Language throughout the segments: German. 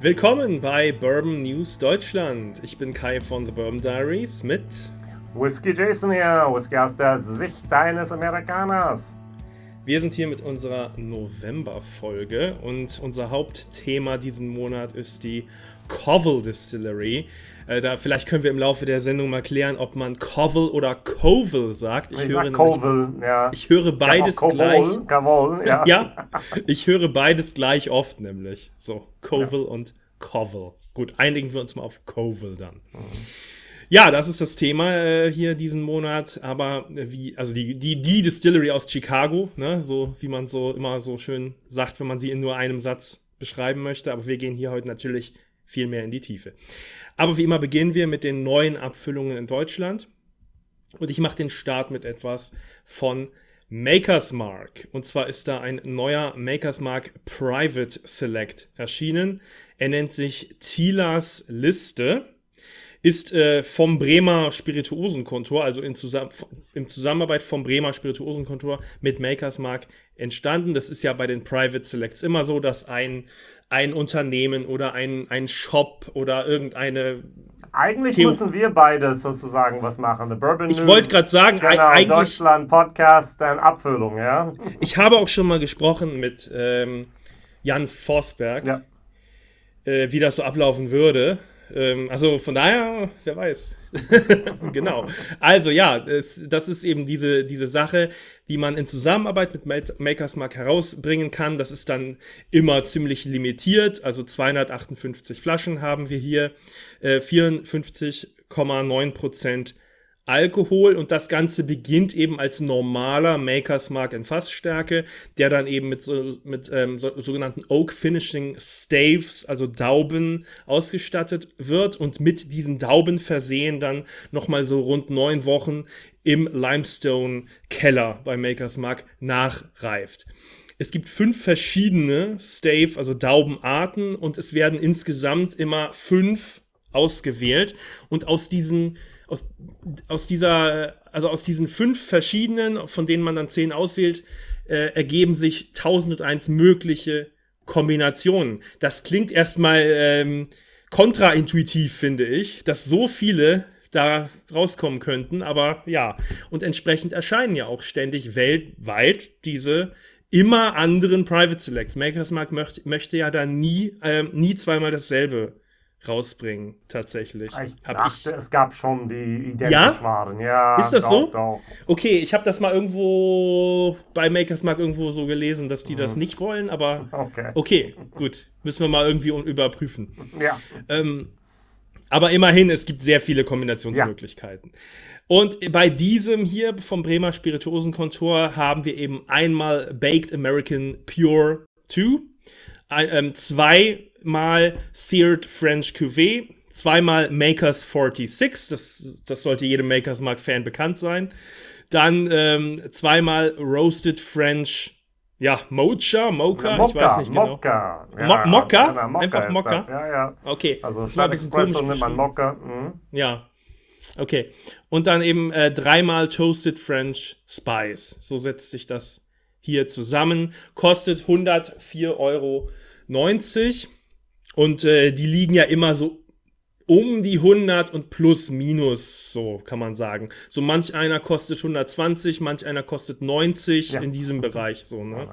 Willkommen bei Bourbon News Deutschland. Ich bin Kai von The Bourbon Diaries mit Whisky Jason hier, Whisky aus der Sicht eines Amerikaners. Wir sind hier mit unserer November-Folge und unser Hauptthema diesen Monat ist die Covell Distillery. Äh, da, vielleicht können wir im Laufe der Sendung mal klären, ob man Covell oder Covell sagt. Ich, ich höre, Covell, ja. ich höre beides Covell, gleich. Covell, ja. ja, ich höre beides gleich oft nämlich. So, Covell ja. und Covell. Gut, einigen wir uns mal auf Covell dann. Mhm. Ja, das ist das Thema äh, hier diesen Monat. Aber äh, wie, also die, die, die Distillery aus Chicago, ne, so wie man so immer so schön sagt, wenn man sie in nur einem Satz beschreiben möchte. Aber wir gehen hier heute natürlich viel mehr in die Tiefe. Aber wie immer beginnen wir mit den neuen Abfüllungen in Deutschland. Und ich mache den Start mit etwas von Makers Mark. Und zwar ist da ein neuer Makers Mark Private Select erschienen. Er nennt sich Tilas Liste ist äh, vom Bremer Spirituosenkontor, also in, Zusam in Zusammenarbeit vom Bremer Spirituosenkontor mit Makers Mark entstanden. Das ist ja bei den Private Selects immer so, dass ein, ein Unternehmen oder ein, ein Shop oder irgendeine eigentlich Theo müssen wir beide sozusagen was machen. Eine Bourbon ich wollte gerade sagen, genau, eigentlich Deutschland Podcast, eine Abfüllung, ja. Ich habe auch schon mal gesprochen mit ähm, Jan Forsberg, ja. äh, wie das so ablaufen würde. Ähm, also von daher, wer weiß. genau. Also ja, es, das ist eben diese, diese Sache, die man in Zusammenarbeit mit Makers Mark herausbringen kann. Das ist dann immer ziemlich limitiert. Also 258 Flaschen haben wir hier, äh, 54,9 Prozent Alkohol und das Ganze beginnt eben als normaler Makers Mark in Fassstärke, der dann eben mit, so, mit ähm, so, sogenannten Oak Finishing Staves, also Dauben, ausgestattet wird und mit diesen Dauben versehen dann nochmal so rund neun Wochen im Limestone Keller bei Makers Mark nachreift. Es gibt fünf verschiedene Stave, also Daubenarten und es werden insgesamt immer fünf ausgewählt und aus diesen aus, aus dieser, also aus diesen fünf verschiedenen, von denen man dann zehn auswählt, äh, ergeben sich 1001 mögliche Kombinationen. Das klingt erstmal ähm, kontraintuitiv, finde ich, dass so viele da rauskommen könnten, aber ja, und entsprechend erscheinen ja auch ständig weltweit diese immer anderen Private Selects. Makers Mark möchte, möchte ja da nie, äh, nie zweimal dasselbe rausbringen, tatsächlich. Ich hab dachte, ich... es gab schon die identisch ja? waren. Ja, ist das doch, so? Doch. Okay, ich habe das mal irgendwo bei Makers Mark irgendwo so gelesen, dass die mhm. das nicht wollen, aber okay. okay, gut. Müssen wir mal irgendwie überprüfen. Ja. Ähm, aber immerhin, es gibt sehr viele Kombinationsmöglichkeiten. Ja. Und bei diesem hier vom Bremer Spirituosenkontor haben wir eben einmal Baked American Pure 2, ein, ähm, zwei mal Seared French Cuvée, zweimal Makers 46, das, das sollte jedem Makers Mark Fan bekannt sein. Dann ähm, zweimal Roasted French, ja, Mocha, Mocha, Mokka, ich weiß nicht genau. Mokka, ja, Mo Mokka? Ja, Mokka Einfach Mokka? Ja, ja. Okay, also das war ein bisschen komisch nimmt Mokka. Mhm. Ja, okay. Und dann eben äh, dreimal Toasted French Spice. So setzt sich das hier zusammen. Kostet 104,90 Euro. Und äh, die liegen ja immer so um die 100 und plus minus, so kann man sagen. So manch einer kostet 120, manch einer kostet 90 ja. in diesem Bereich so, ne?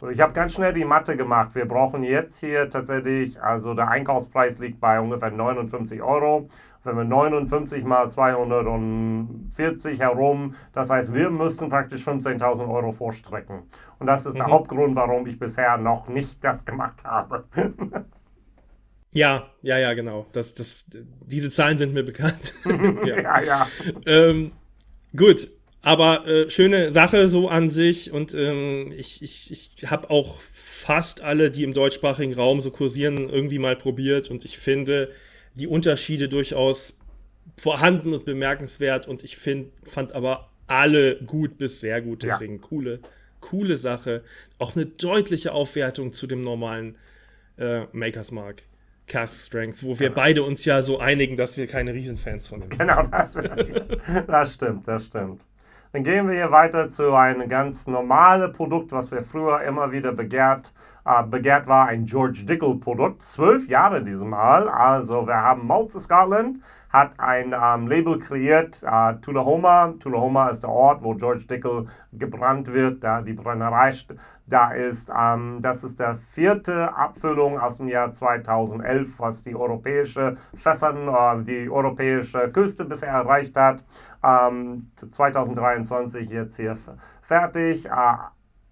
So, ich habe ganz schnell die Mathe gemacht. Wir brauchen jetzt hier tatsächlich, also der Einkaufspreis liegt bei ungefähr 59 Euro. Wenn wir 59 mal 240 herum, das heißt, wir müssten praktisch 15.000 Euro vorstrecken. Und das ist mhm. der Hauptgrund, warum ich bisher noch nicht das gemacht habe. ja, ja, ja, genau. Das, das, diese Zahlen sind mir bekannt. ja, ja. ja. Ähm, gut, aber äh, schöne Sache so an sich und ähm, ich, ich, ich habe auch fast alle, die im deutschsprachigen Raum so kursieren, irgendwie mal probiert und ich finde die Unterschiede durchaus vorhanden und bemerkenswert und ich find, fand aber alle gut bis sehr gut, deswegen ja. coole coole Sache. Auch eine deutliche Aufwertung zu dem normalen äh, Makers Mark. Cast Strength, wo wir ja. beide uns ja so einigen, dass wir keine Riesenfans von dem sind. Genau, das, das stimmt, das stimmt. Dann gehen wir hier weiter zu einem ganz normalen Produkt, was wir früher immer wieder begehrt äh, begehrt war, ein George Dickel-Produkt. Zwölf Jahre diesmal. Also wir haben Malta Scotland, hat ein ähm, Label kreiert, äh, Tullahoma. Tullahoma ist der Ort, wo George Dickel gebrannt wird, da die Brennerei da ist. Ähm, das ist der vierte Abfüllung aus dem Jahr 2011, was die europäische Fässern, äh, die europäische Küste bisher erreicht hat. Ähm, 2023 jetzt hier fertig. Äh,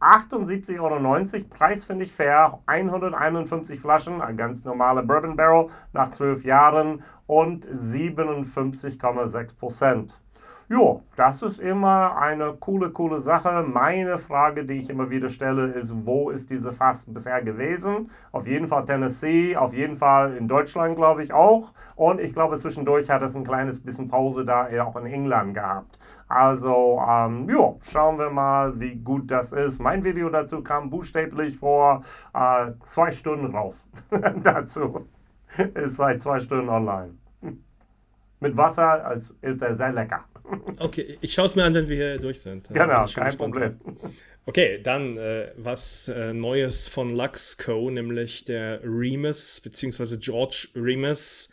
78,90 Euro, Preis finde ich fair, 151 Flaschen, ein ganz normaler Bourbon Barrel nach 12 Jahren und 57,6 Prozent. Jo, das ist immer eine coole, coole Sache. Meine Frage, die ich immer wieder stelle, ist, wo ist diese Fass bisher gewesen? Auf jeden Fall Tennessee, auf jeden Fall in Deutschland, glaube ich, auch. Und ich glaube, zwischendurch hat es ein kleines bisschen Pause da auch in England gehabt. Also, ähm, ja, schauen wir mal, wie gut das ist. Mein Video dazu kam buchstäblich vor äh, zwei Stunden raus. dazu. Ist seit zwei Stunden online. Mit Wasser ist er sehr lecker. Okay, ich schaue es mir an, wenn wir hier durch sind. Genau, kein Problem. Okay, dann äh, was äh, Neues von Luxco, nämlich der Remus, beziehungsweise George Remus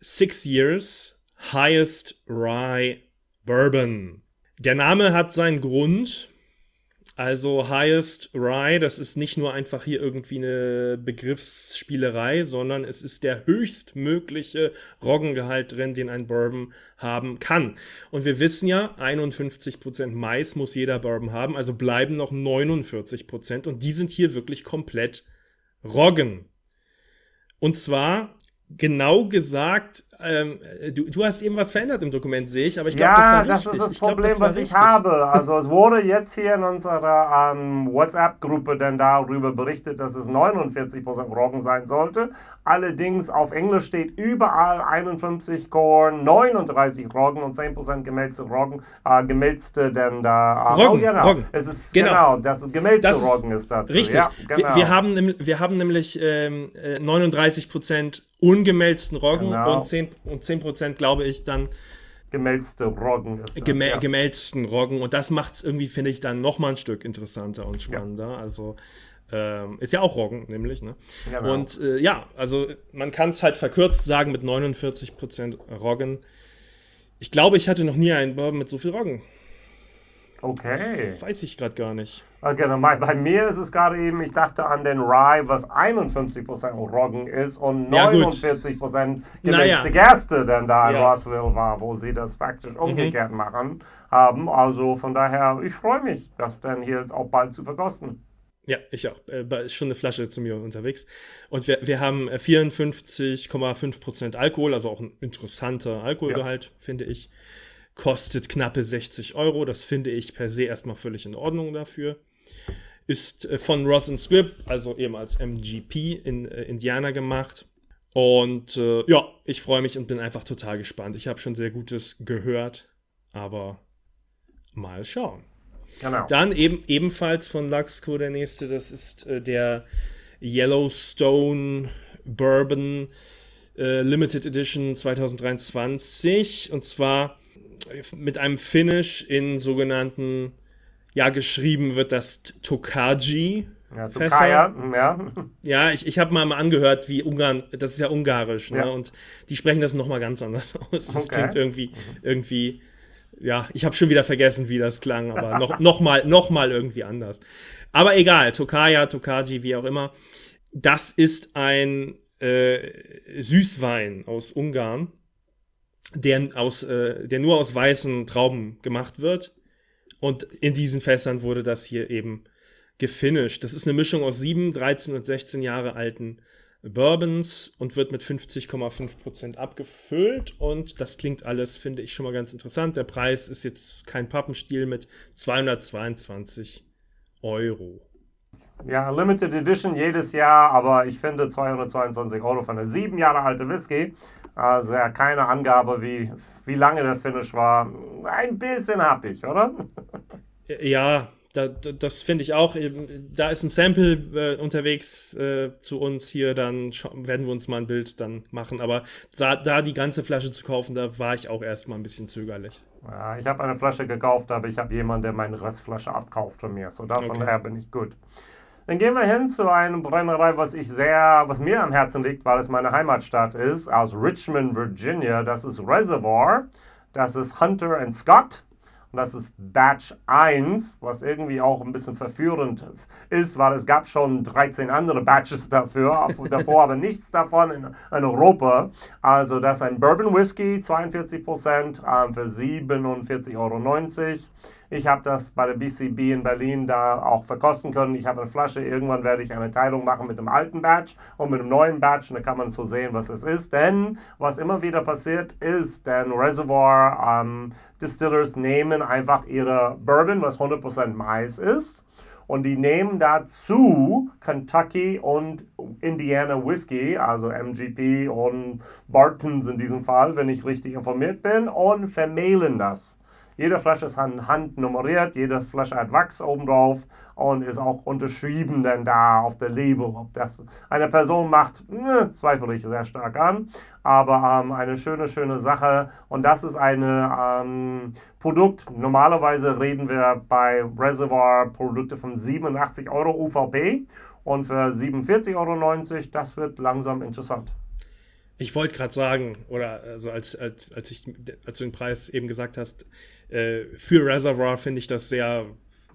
Six Years Highest Rye Bourbon. Der Name hat seinen Grund. Also Highest Rye, das ist nicht nur einfach hier irgendwie eine Begriffsspielerei, sondern es ist der höchstmögliche Roggengehalt drin, den ein Bourbon haben kann. Und wir wissen ja, 51% Mais muss jeder Bourbon haben, also bleiben noch 49% und die sind hier wirklich komplett Roggen. Und zwar genau gesagt ähm, du, du, hast eben was verändert im Dokument, sehe ich, aber ich glaube, ja, das war richtig. das ist das Problem, glaub, das was richtig. ich habe. Also es wurde jetzt hier in unserer ähm, WhatsApp-Gruppe dann darüber berichtet, dass es 49% Roggen sein sollte. Allerdings auf Englisch steht überall 51 Korn, 39 Roggen und 10% gemälzte Roggen, äh, gemälzte denn da. Äh, Roggen, oh, genau. Roggen. Es ist, genau. genau, das gemälzte das Roggen ist dazu. Richtig. Ja, genau. wir, wir, haben, wir haben nämlich ähm, 39% äh, ungemälzten Roggen genau. und 10 und 10% glaube ich dann gemälzte Roggen. Ist das, gemä ja. Gemälzten Roggen und das macht es irgendwie, finde ich, dann nochmal ein Stück interessanter und spannender. Ja. Also ähm, ist ja auch Roggen, nämlich. Ne? Genau. Und äh, ja, also man kann es halt verkürzt sagen mit 49% Roggen. Ich glaube, ich hatte noch nie einen Bourbon mit so viel Roggen. Okay. Weiß ich gerade gar nicht. Okay, bei mir ist es gerade eben, ich dachte an den Rye, was 51% Roggen ist und 49% ja, naja. Gerste denn da in ja. Rossville war, wo sie das faktisch mhm. umgekehrt mhm. machen haben. Also von daher, ich freue mich, das dann hier auch bald zu verkosten. Ja, ich auch. Äh, ist schon eine Flasche zu mir unterwegs. Und wir, wir haben 54,5% äh, Alkohol, also auch ein interessanter Alkoholgehalt, ja. finde ich kostet knappe 60 Euro. Das finde ich per se erstmal völlig in Ordnung dafür. Ist äh, von Ross Squibb, also eben als MGP in äh, Indiana gemacht. Und äh, ja, ich freue mich und bin einfach total gespannt. Ich habe schon sehr Gutes gehört, aber mal schauen. Genau. Dann eben, ebenfalls von Luxco der nächste, das ist äh, der Yellowstone Bourbon äh, Limited Edition 2023. Und zwar mit einem Finish in sogenannten, ja, geschrieben wird das Tokaji. Ja, Tokaya, ja. Ja, ich, ich habe mal, angehört, wie Ungarn, das ist ja ungarisch, ne? Ja. Und die sprechen das nochmal ganz anders aus. Das okay. klingt irgendwie, irgendwie, ja, ich habe schon wieder vergessen, wie das klang, aber noch, noch, mal, noch mal irgendwie anders. Aber egal, Tokaya, Tokaji, wie auch immer. Das ist ein äh, Süßwein aus Ungarn der, aus, äh, der nur aus weißen Trauben gemacht wird. Und in diesen Fässern wurde das hier eben gefinisht. Das ist eine Mischung aus 7, 13 und 16 Jahre alten Bourbons und wird mit 50,5% abgefüllt. Und das klingt alles, finde ich, schon mal ganz interessant. Der Preis ist jetzt kein Pappenstiel mit 222 Euro. Ja, Limited Edition jedes Jahr, aber ich finde 222 Euro für eine sieben Jahre alte Whisky also ja, keine Angabe, wie, wie lange der Finish war. Ein bisschen happig, oder? Ja, da, das finde ich auch. Da ist ein Sample äh, unterwegs äh, zu uns hier, dann werden wir uns mal ein Bild dann machen. Aber da, da, die ganze Flasche zu kaufen, da war ich auch erstmal ein bisschen zögerlich. Ja, ich habe eine Flasche gekauft, aber ich habe jemanden, der meine Restflasche abkauft von mir. So davon okay. her bin ich gut. Dann gehen wir hin zu einer Brennerei, was ich sehr, was mir am Herzen liegt, weil es meine Heimatstadt ist, aus Richmond, Virginia. Das ist Reservoir. Das ist Hunter and Scott. Und das ist Batch 1, was irgendwie auch ein bisschen verführend ist, weil es gab schon 13 andere Batches dafür, davor aber nichts davon in, in, Europa. Also das ist ein Bourbon Whisky, 42% äh, für 47,90 Euro. Ich habe das bei der BCB in Berlin da auch verkosten können. Ich habe eine Flasche. Irgendwann werde ich eine Teilung machen mit dem alten Batch und mit dem neuen Batch. Und da kann man so sehen, was es ist. Denn was immer wieder passiert ist, denn Reservoir ähm, Distillers nehmen einfach ihre Bourbon, was 100% Mais ist. Und die nehmen dazu Kentucky und Indiana Whisky, also MGP und Bartons in diesem Fall, wenn ich richtig informiert bin, und vermehlen das. Jede Flasche ist Hand nummeriert, jede Flasche hat Wachs oben drauf und ist auch unterschrieben dann da auf der Label. Ob das eine Person macht, ne, zweifle ich sehr stark an. Aber ähm, eine schöne, schöne Sache. Und das ist ein ähm, Produkt. Normalerweise reden wir bei Reservoir Produkte von 87 Euro UVP und für 47,90 Euro, das wird langsam interessant. Ich wollte gerade sagen, oder also als, als, als, ich, als du den Preis eben gesagt hast, äh, für Reservoir finde ich das sehr,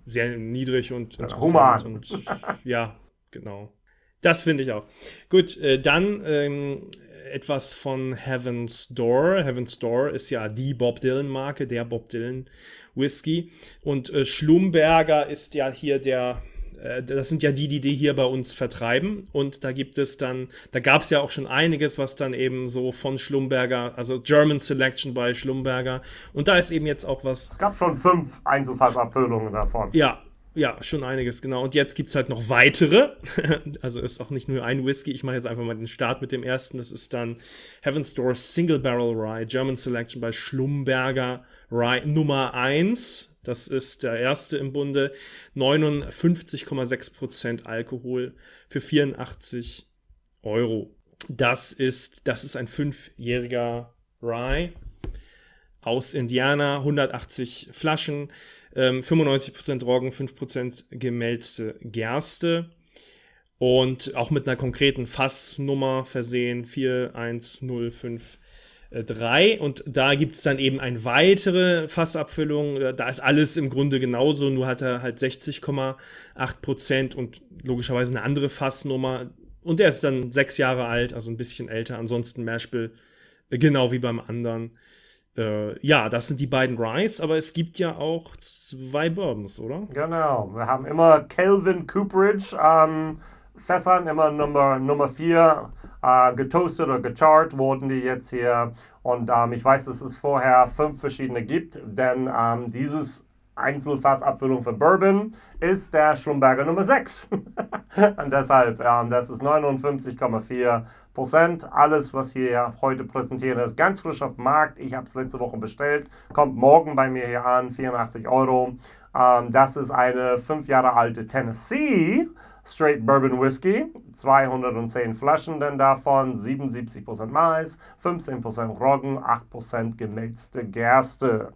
sehr niedrig und ja, human. Und ja, genau. Das finde ich auch. Gut, äh, dann ähm, etwas von Heaven's Door. Heaven's Door ist ja die Bob Dylan-Marke, der Bob Dylan Whisky. Und äh, Schlumberger ist ja hier der äh, das sind ja die, die die hier bei uns vertreiben. Und da gibt es dann, da gab es ja auch schon einiges, was dann eben so von Schlumberger, also German Selection bei Schlumberger. Und da ist eben jetzt auch was. Es gab schon fünf Einzelfassabfüllungen davon. Ja, ja, schon einiges, genau. Und jetzt gibt es halt noch weitere. also ist auch nicht nur ein Whisky. Ich mache jetzt einfach mal den Start mit dem ersten. Das ist dann Heaven's Door Single Barrel Rye, German Selection bei Schlumberger Rye Nummer 1. Das ist der erste im Bunde. 59,6% Alkohol für 84 Euro. Das ist, das ist ein fünfjähriger Rye aus Indiana, 180 Flaschen, ähm, 95% Roggen, 5% gemälzte Gerste und auch mit einer konkreten Fassnummer versehen, 4105 3 und da gibt es dann eben eine weitere Fassabfüllung. Da ist alles im Grunde genauso, nur hat er halt 60,8% und logischerweise eine andere Fassnummer. Und der ist dann sechs Jahre alt, also ein bisschen älter. Ansonsten Mashbill, äh, genau wie beim anderen. Äh, ja, das sind die beiden Ryes, aber es gibt ja auch zwei Bourbons, oder? Genau, wir haben immer Calvin Cooperage an Fässern, immer Nummer, Nummer 4 äh, getoastet oder gecharrt wurden die jetzt hier. Und ähm, ich weiß, dass es vorher fünf verschiedene gibt, denn ähm, dieses Einzelfassabfüllung für Bourbon ist der Schlumberger Nummer 6. Und deshalb, ähm, das ist 59,4 Prozent. Alles, was hier heute präsentiert ist, ganz frisch auf dem Markt. Ich habe es letzte Woche bestellt, kommt morgen bei mir hier an, 84 Euro. Ähm, das ist eine fünf Jahre alte Tennessee Straight Bourbon Whisky, 210 Flaschen denn davon, 77% Mais, 15% Roggen, 8% gemixte Gerste.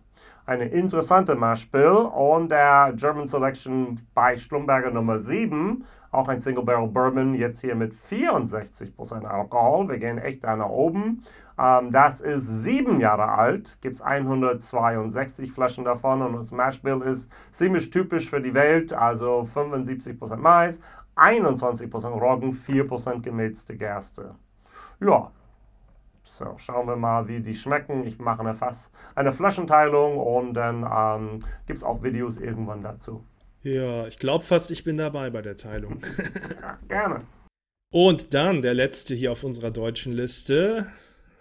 Eine interessante Maschbill und der German Selection bei Schlumberger Nummer 7, auch ein Single Barrel Bourbon, jetzt hier mit 64% Alkohol. Wir gehen echt da nach oben. Ähm, das ist sieben Jahre alt, gibt es 162 Flaschen davon und das Mashbill ist ziemlich typisch für die Welt, also 75% Mais, 21% Roggen, 4% gemälzte Gerste. Ja, so, schauen wir mal, wie die schmecken. Ich mache eine, Fass, eine Flaschenteilung und dann ähm, gibt es auch Videos irgendwann dazu. Ja, ich glaube fast, ich bin dabei bei der Teilung. ja, gerne. Und dann der letzte hier auf unserer deutschen Liste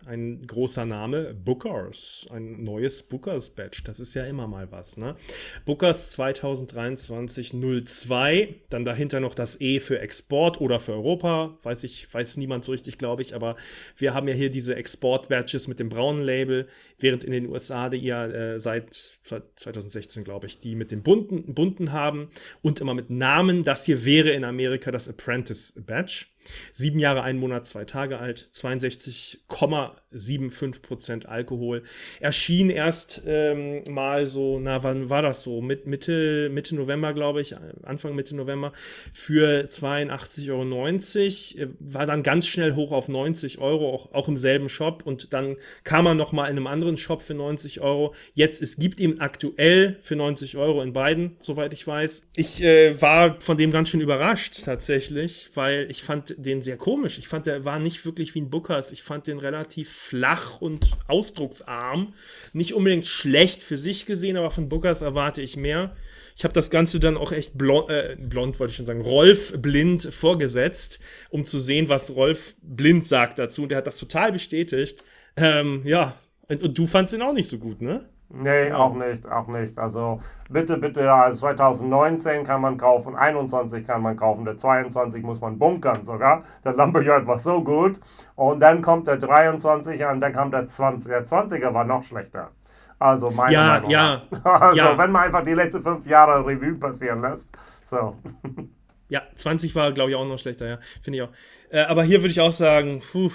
ein großer Name, Bookers, ein neues Bookers Badge. Das ist ja immer mal was, ne? Bookers 2023 02, dann dahinter noch das E für Export oder für Europa, weiß ich, weiß niemand so richtig, glaube ich, aber wir haben ja hier diese Export Badges mit dem braunen Label, während in den USA die ja äh, seit 2016, glaube ich, die mit dem bunten, bunten haben und immer mit Namen. Das hier wäre in Amerika das Apprentice Badge. Sieben Jahre, ein Monat, zwei Tage alt, 62,7 0,75% Alkohol. Erschien erst ähm, mal so, na, wann war das so? Mit Mitte, Mitte November, glaube ich, Anfang Mitte November für 82,90 Euro. War dann ganz schnell hoch auf 90 Euro, auch, auch im selben Shop. Und dann kam er nochmal in einem anderen Shop für 90 Euro. Jetzt, es gibt ihn aktuell für 90 Euro in beiden, soweit ich weiß. Ich äh, war von dem ganz schön überrascht tatsächlich, weil ich fand den sehr komisch. Ich fand, der war nicht wirklich wie ein Bookers. Ich fand den relativ flach und ausdrucksarm. Nicht unbedingt schlecht für sich gesehen, aber von Bookers erwarte ich mehr. Ich habe das Ganze dann auch echt blond, äh, blond wollte ich schon sagen, Rolf blind vorgesetzt, um zu sehen, was Rolf blind sagt dazu. Und der hat das total bestätigt. Ähm, ja, und, und du fandst ihn auch nicht so gut, ne? Nee, auch nicht, auch nicht. Also bitte, bitte, also 2019 kann man kaufen, 21 kann man kaufen, der 22 muss man bunkern sogar. Der Lumberyard war so gut. Und dann kommt der 23er und dann kam der 20. Der 20er war noch schlechter. Also meine ja, Meinung. Ja, also ja. wenn man einfach die letzten fünf Jahre Revue passieren lässt. So. Ja, 20 war, glaube ich, auch noch schlechter, ja. Finde ich auch. Äh, aber hier würde ich auch sagen, puh,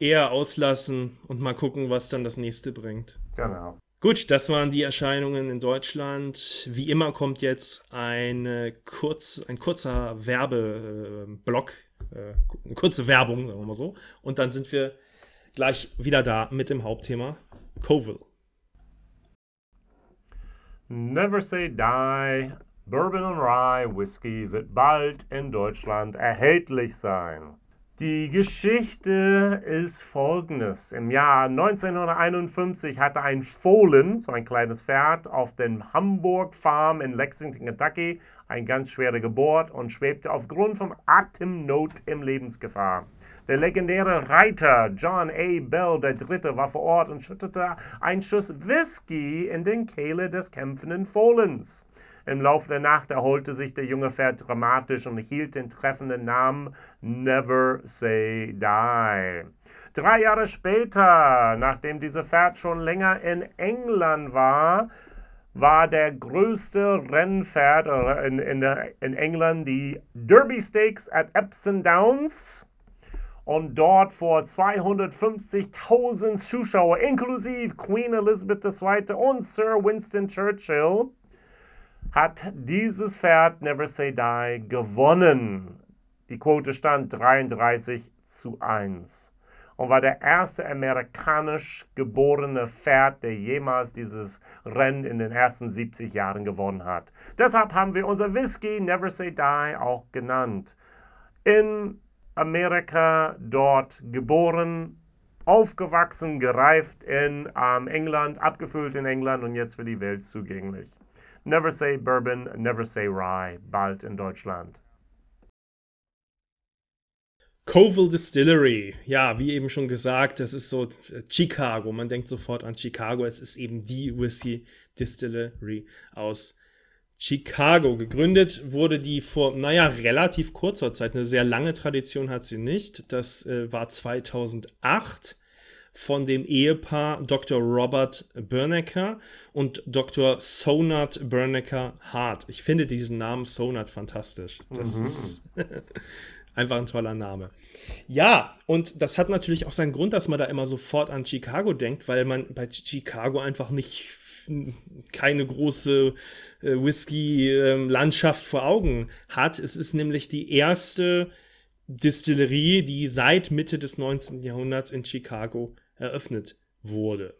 eher auslassen und mal gucken, was dann das nächste bringt. Genau. Gut, das waren die Erscheinungen in Deutschland. Wie immer kommt jetzt eine kurz, ein kurzer Werbeblock, äh, eine kurze Werbung, sagen wir mal so. Und dann sind wir gleich wieder da mit dem Hauptthema Coville. Never Say Die, Bourbon und Rye Whisky wird bald in Deutschland erhältlich sein. Die Geschichte ist folgendes. Im Jahr 1951 hatte ein Fohlen, so ein kleines Pferd, auf dem Hamburg Farm in Lexington, Kentucky, eine ganz schwere Geburt und schwebte aufgrund von Atemnot im Lebensgefahr. Der legendäre Reiter John A. Bell III. war vor Ort und schüttete einen Schuss Whisky in den Kehle des kämpfenden Fohlens. Im Laufe der Nacht erholte sich der junge Pferd dramatisch und hielt den treffenden Namen Never Say Die. Drei Jahre später, nachdem dieses Pferd schon länger in England war, war der größte Rennpferd in, in, in England die Derby Stakes at Epsom Downs und dort vor 250.000 Zuschauer, inklusive Queen Elizabeth II. und Sir Winston Churchill, hat dieses Pferd Never Say Die gewonnen. Die Quote stand 33 zu 1 und war der erste amerikanisch geborene Pferd, der jemals dieses Rennen in den ersten 70 Jahren gewonnen hat. Deshalb haben wir unser Whisky Never Say Die auch genannt. In Amerika dort geboren, aufgewachsen, gereift in ähm, England, abgefüllt in England und jetzt für die Welt zugänglich. Never Say Bourbon, Never Say Rye, bald in Deutschland. Coville Distillery, ja, wie eben schon gesagt, das ist so äh, Chicago. Man denkt sofort an Chicago. Es ist eben die Whisky Distillery aus Chicago. Gegründet wurde die vor, naja, relativ kurzer Zeit. Eine sehr lange Tradition hat sie nicht. Das äh, war 2008 von dem Ehepaar Dr. Robert Bernecker und Dr. Sonat Bernecker Hart. Ich finde diesen Namen Sonat fantastisch. Das mhm. ist einfach ein toller Name. Ja, und das hat natürlich auch seinen Grund, dass man da immer sofort an Chicago denkt, weil man bei Chicago einfach nicht keine große äh, Whisky-Landschaft vor Augen hat. Es ist nämlich die erste Distillerie, die seit Mitte des 19. Jahrhunderts in Chicago eröffnet wurde.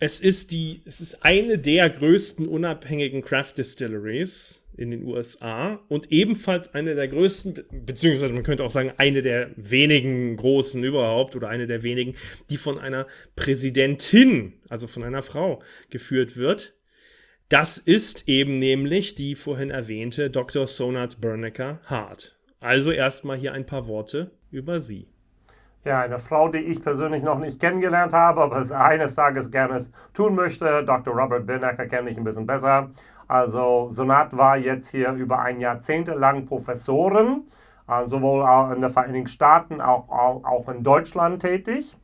Es ist die, es ist eine der größten unabhängigen Craft Distilleries in den USA und ebenfalls eine der größten, beziehungsweise man könnte auch sagen, eine der wenigen großen überhaupt oder eine der wenigen, die von einer Präsidentin, also von einer Frau, geführt wird. Das ist eben nämlich die vorhin erwähnte Dr. Sonat Bernecker Hart. Also erstmal hier ein paar Worte über sie. Ja, eine Frau, die ich persönlich noch nicht kennengelernt habe, aber es eines Tages gerne tun möchte. Dr. Robert Birnecker kenne ich ein bisschen besser. Also Sonat war jetzt hier über ein Jahrzehnt lang Professorin, äh, sowohl in den Vereinigten Staaten als auch, auch, in Deutschland tätig.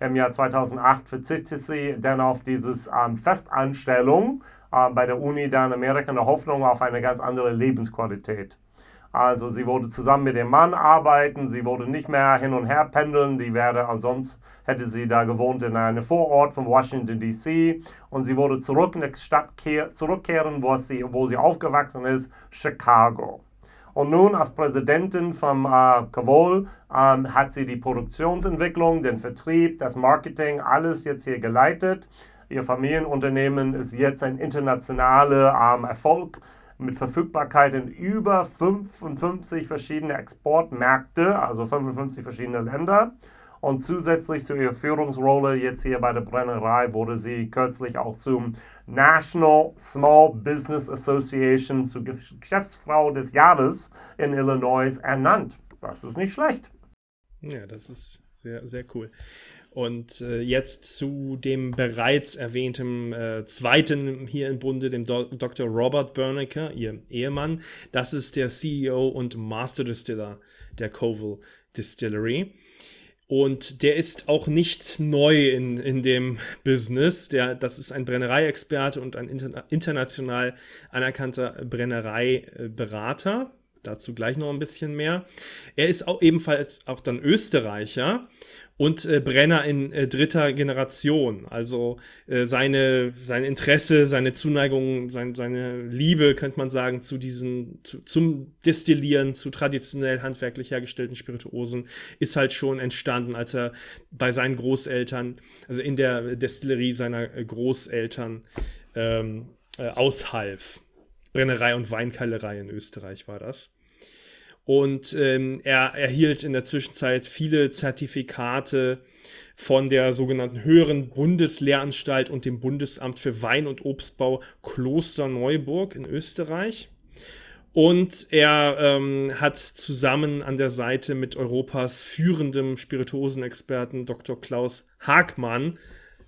Im Jahr 2008 verzichtet sie dann auf diese ähm, Festanstellung äh, bei der Uni da in Amerika in der Hoffnung auf eine ganz andere Lebensqualität. Also sie wurde zusammen mit dem Mann arbeiten, sie wurde nicht mehr hin und her pendeln, die wäre ansonsten hätte sie da gewohnt in einem Vorort von Washington DC und sie wurde zurück in die Stadt zurückkehren, wo sie, wo sie aufgewachsen ist, Chicago. Und nun als Präsidentin von äh, ähm, hat sie die Produktionsentwicklung, den Vertrieb, das Marketing, alles jetzt hier geleitet. Ihr Familienunternehmen ist jetzt ein internationaler ähm, Erfolg mit Verfügbarkeit in über 55 verschiedene Exportmärkte, also 55 verschiedene Länder. Und zusätzlich zu ihrer Führungsrolle jetzt hier bei der Brennerei wurde sie kürzlich auch zum National Small Business Association zur Geschäftsfrau des Jahres in Illinois ernannt. Das ist nicht schlecht. Ja, das ist sehr, sehr cool. Und äh, jetzt zu dem bereits erwähnten äh, zweiten hier im Bunde, dem Do Dr. Robert Bernecker, ihr Ehemann. Das ist der CEO und Master Distiller der Coville Distillery. Und der ist auch nicht neu in, in dem Business. Der, das ist ein Brennereiexperte und ein interna international anerkannter Brennereiberater. Dazu gleich noch ein bisschen mehr. Er ist auch ebenfalls auch dann Österreicher und äh, Brenner in äh, dritter Generation. Also äh, seine, sein Interesse, seine Zuneigung, sein, seine Liebe, könnte man sagen, zu diesen, zu, zum Destillieren, zu traditionell handwerklich hergestellten Spirituosen, ist halt schon entstanden, als er bei seinen Großeltern, also in der Destillerie seiner Großeltern ähm, äh, aushalf. Brennerei und Weinkellerei in Österreich war das. Und ähm, er erhielt in der Zwischenzeit viele Zertifikate von der sogenannten Höheren Bundeslehranstalt und dem Bundesamt für Wein- und Obstbau Klosterneuburg in Österreich. Und er ähm, hat zusammen an der Seite mit Europas führendem Spirituosenexperten Dr. Klaus Hagmann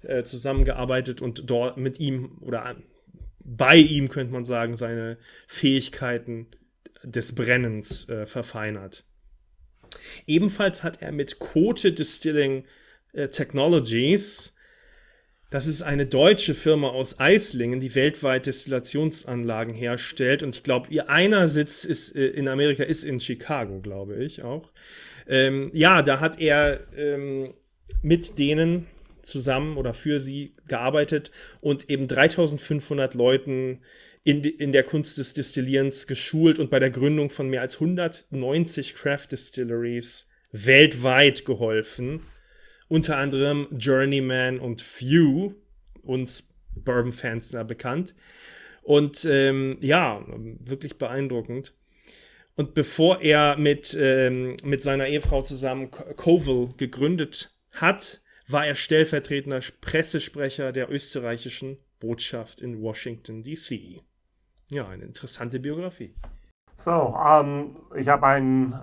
äh, zusammengearbeitet und dort mit ihm oder bei ihm, könnte man sagen, seine Fähigkeiten des Brennens äh, verfeinert. Ebenfalls hat er mit Cote Distilling äh, Technologies, das ist eine deutsche Firma aus Eislingen, die weltweit Destillationsanlagen herstellt. Und ich glaube, ihr einer Sitz ist, äh, in Amerika ist in Chicago, glaube ich auch. Ähm, ja, da hat er ähm, mit denen zusammen oder für sie gearbeitet und eben 3500 Leuten in, in der Kunst des Destillierens geschult und bei der Gründung von mehr als 190 Craft Distilleries weltweit geholfen. Unter anderem Journeyman und Few, uns Bourbon-Fans bekannt. Und ähm, ja, wirklich beeindruckend. Und bevor er mit, ähm, mit seiner Ehefrau zusammen Coville gegründet hat, war er stellvertretender Pressesprecher der österreichischen Botschaft in Washington, D.C. Ja, eine interessante Biografie. So, ähm, ich habe ein,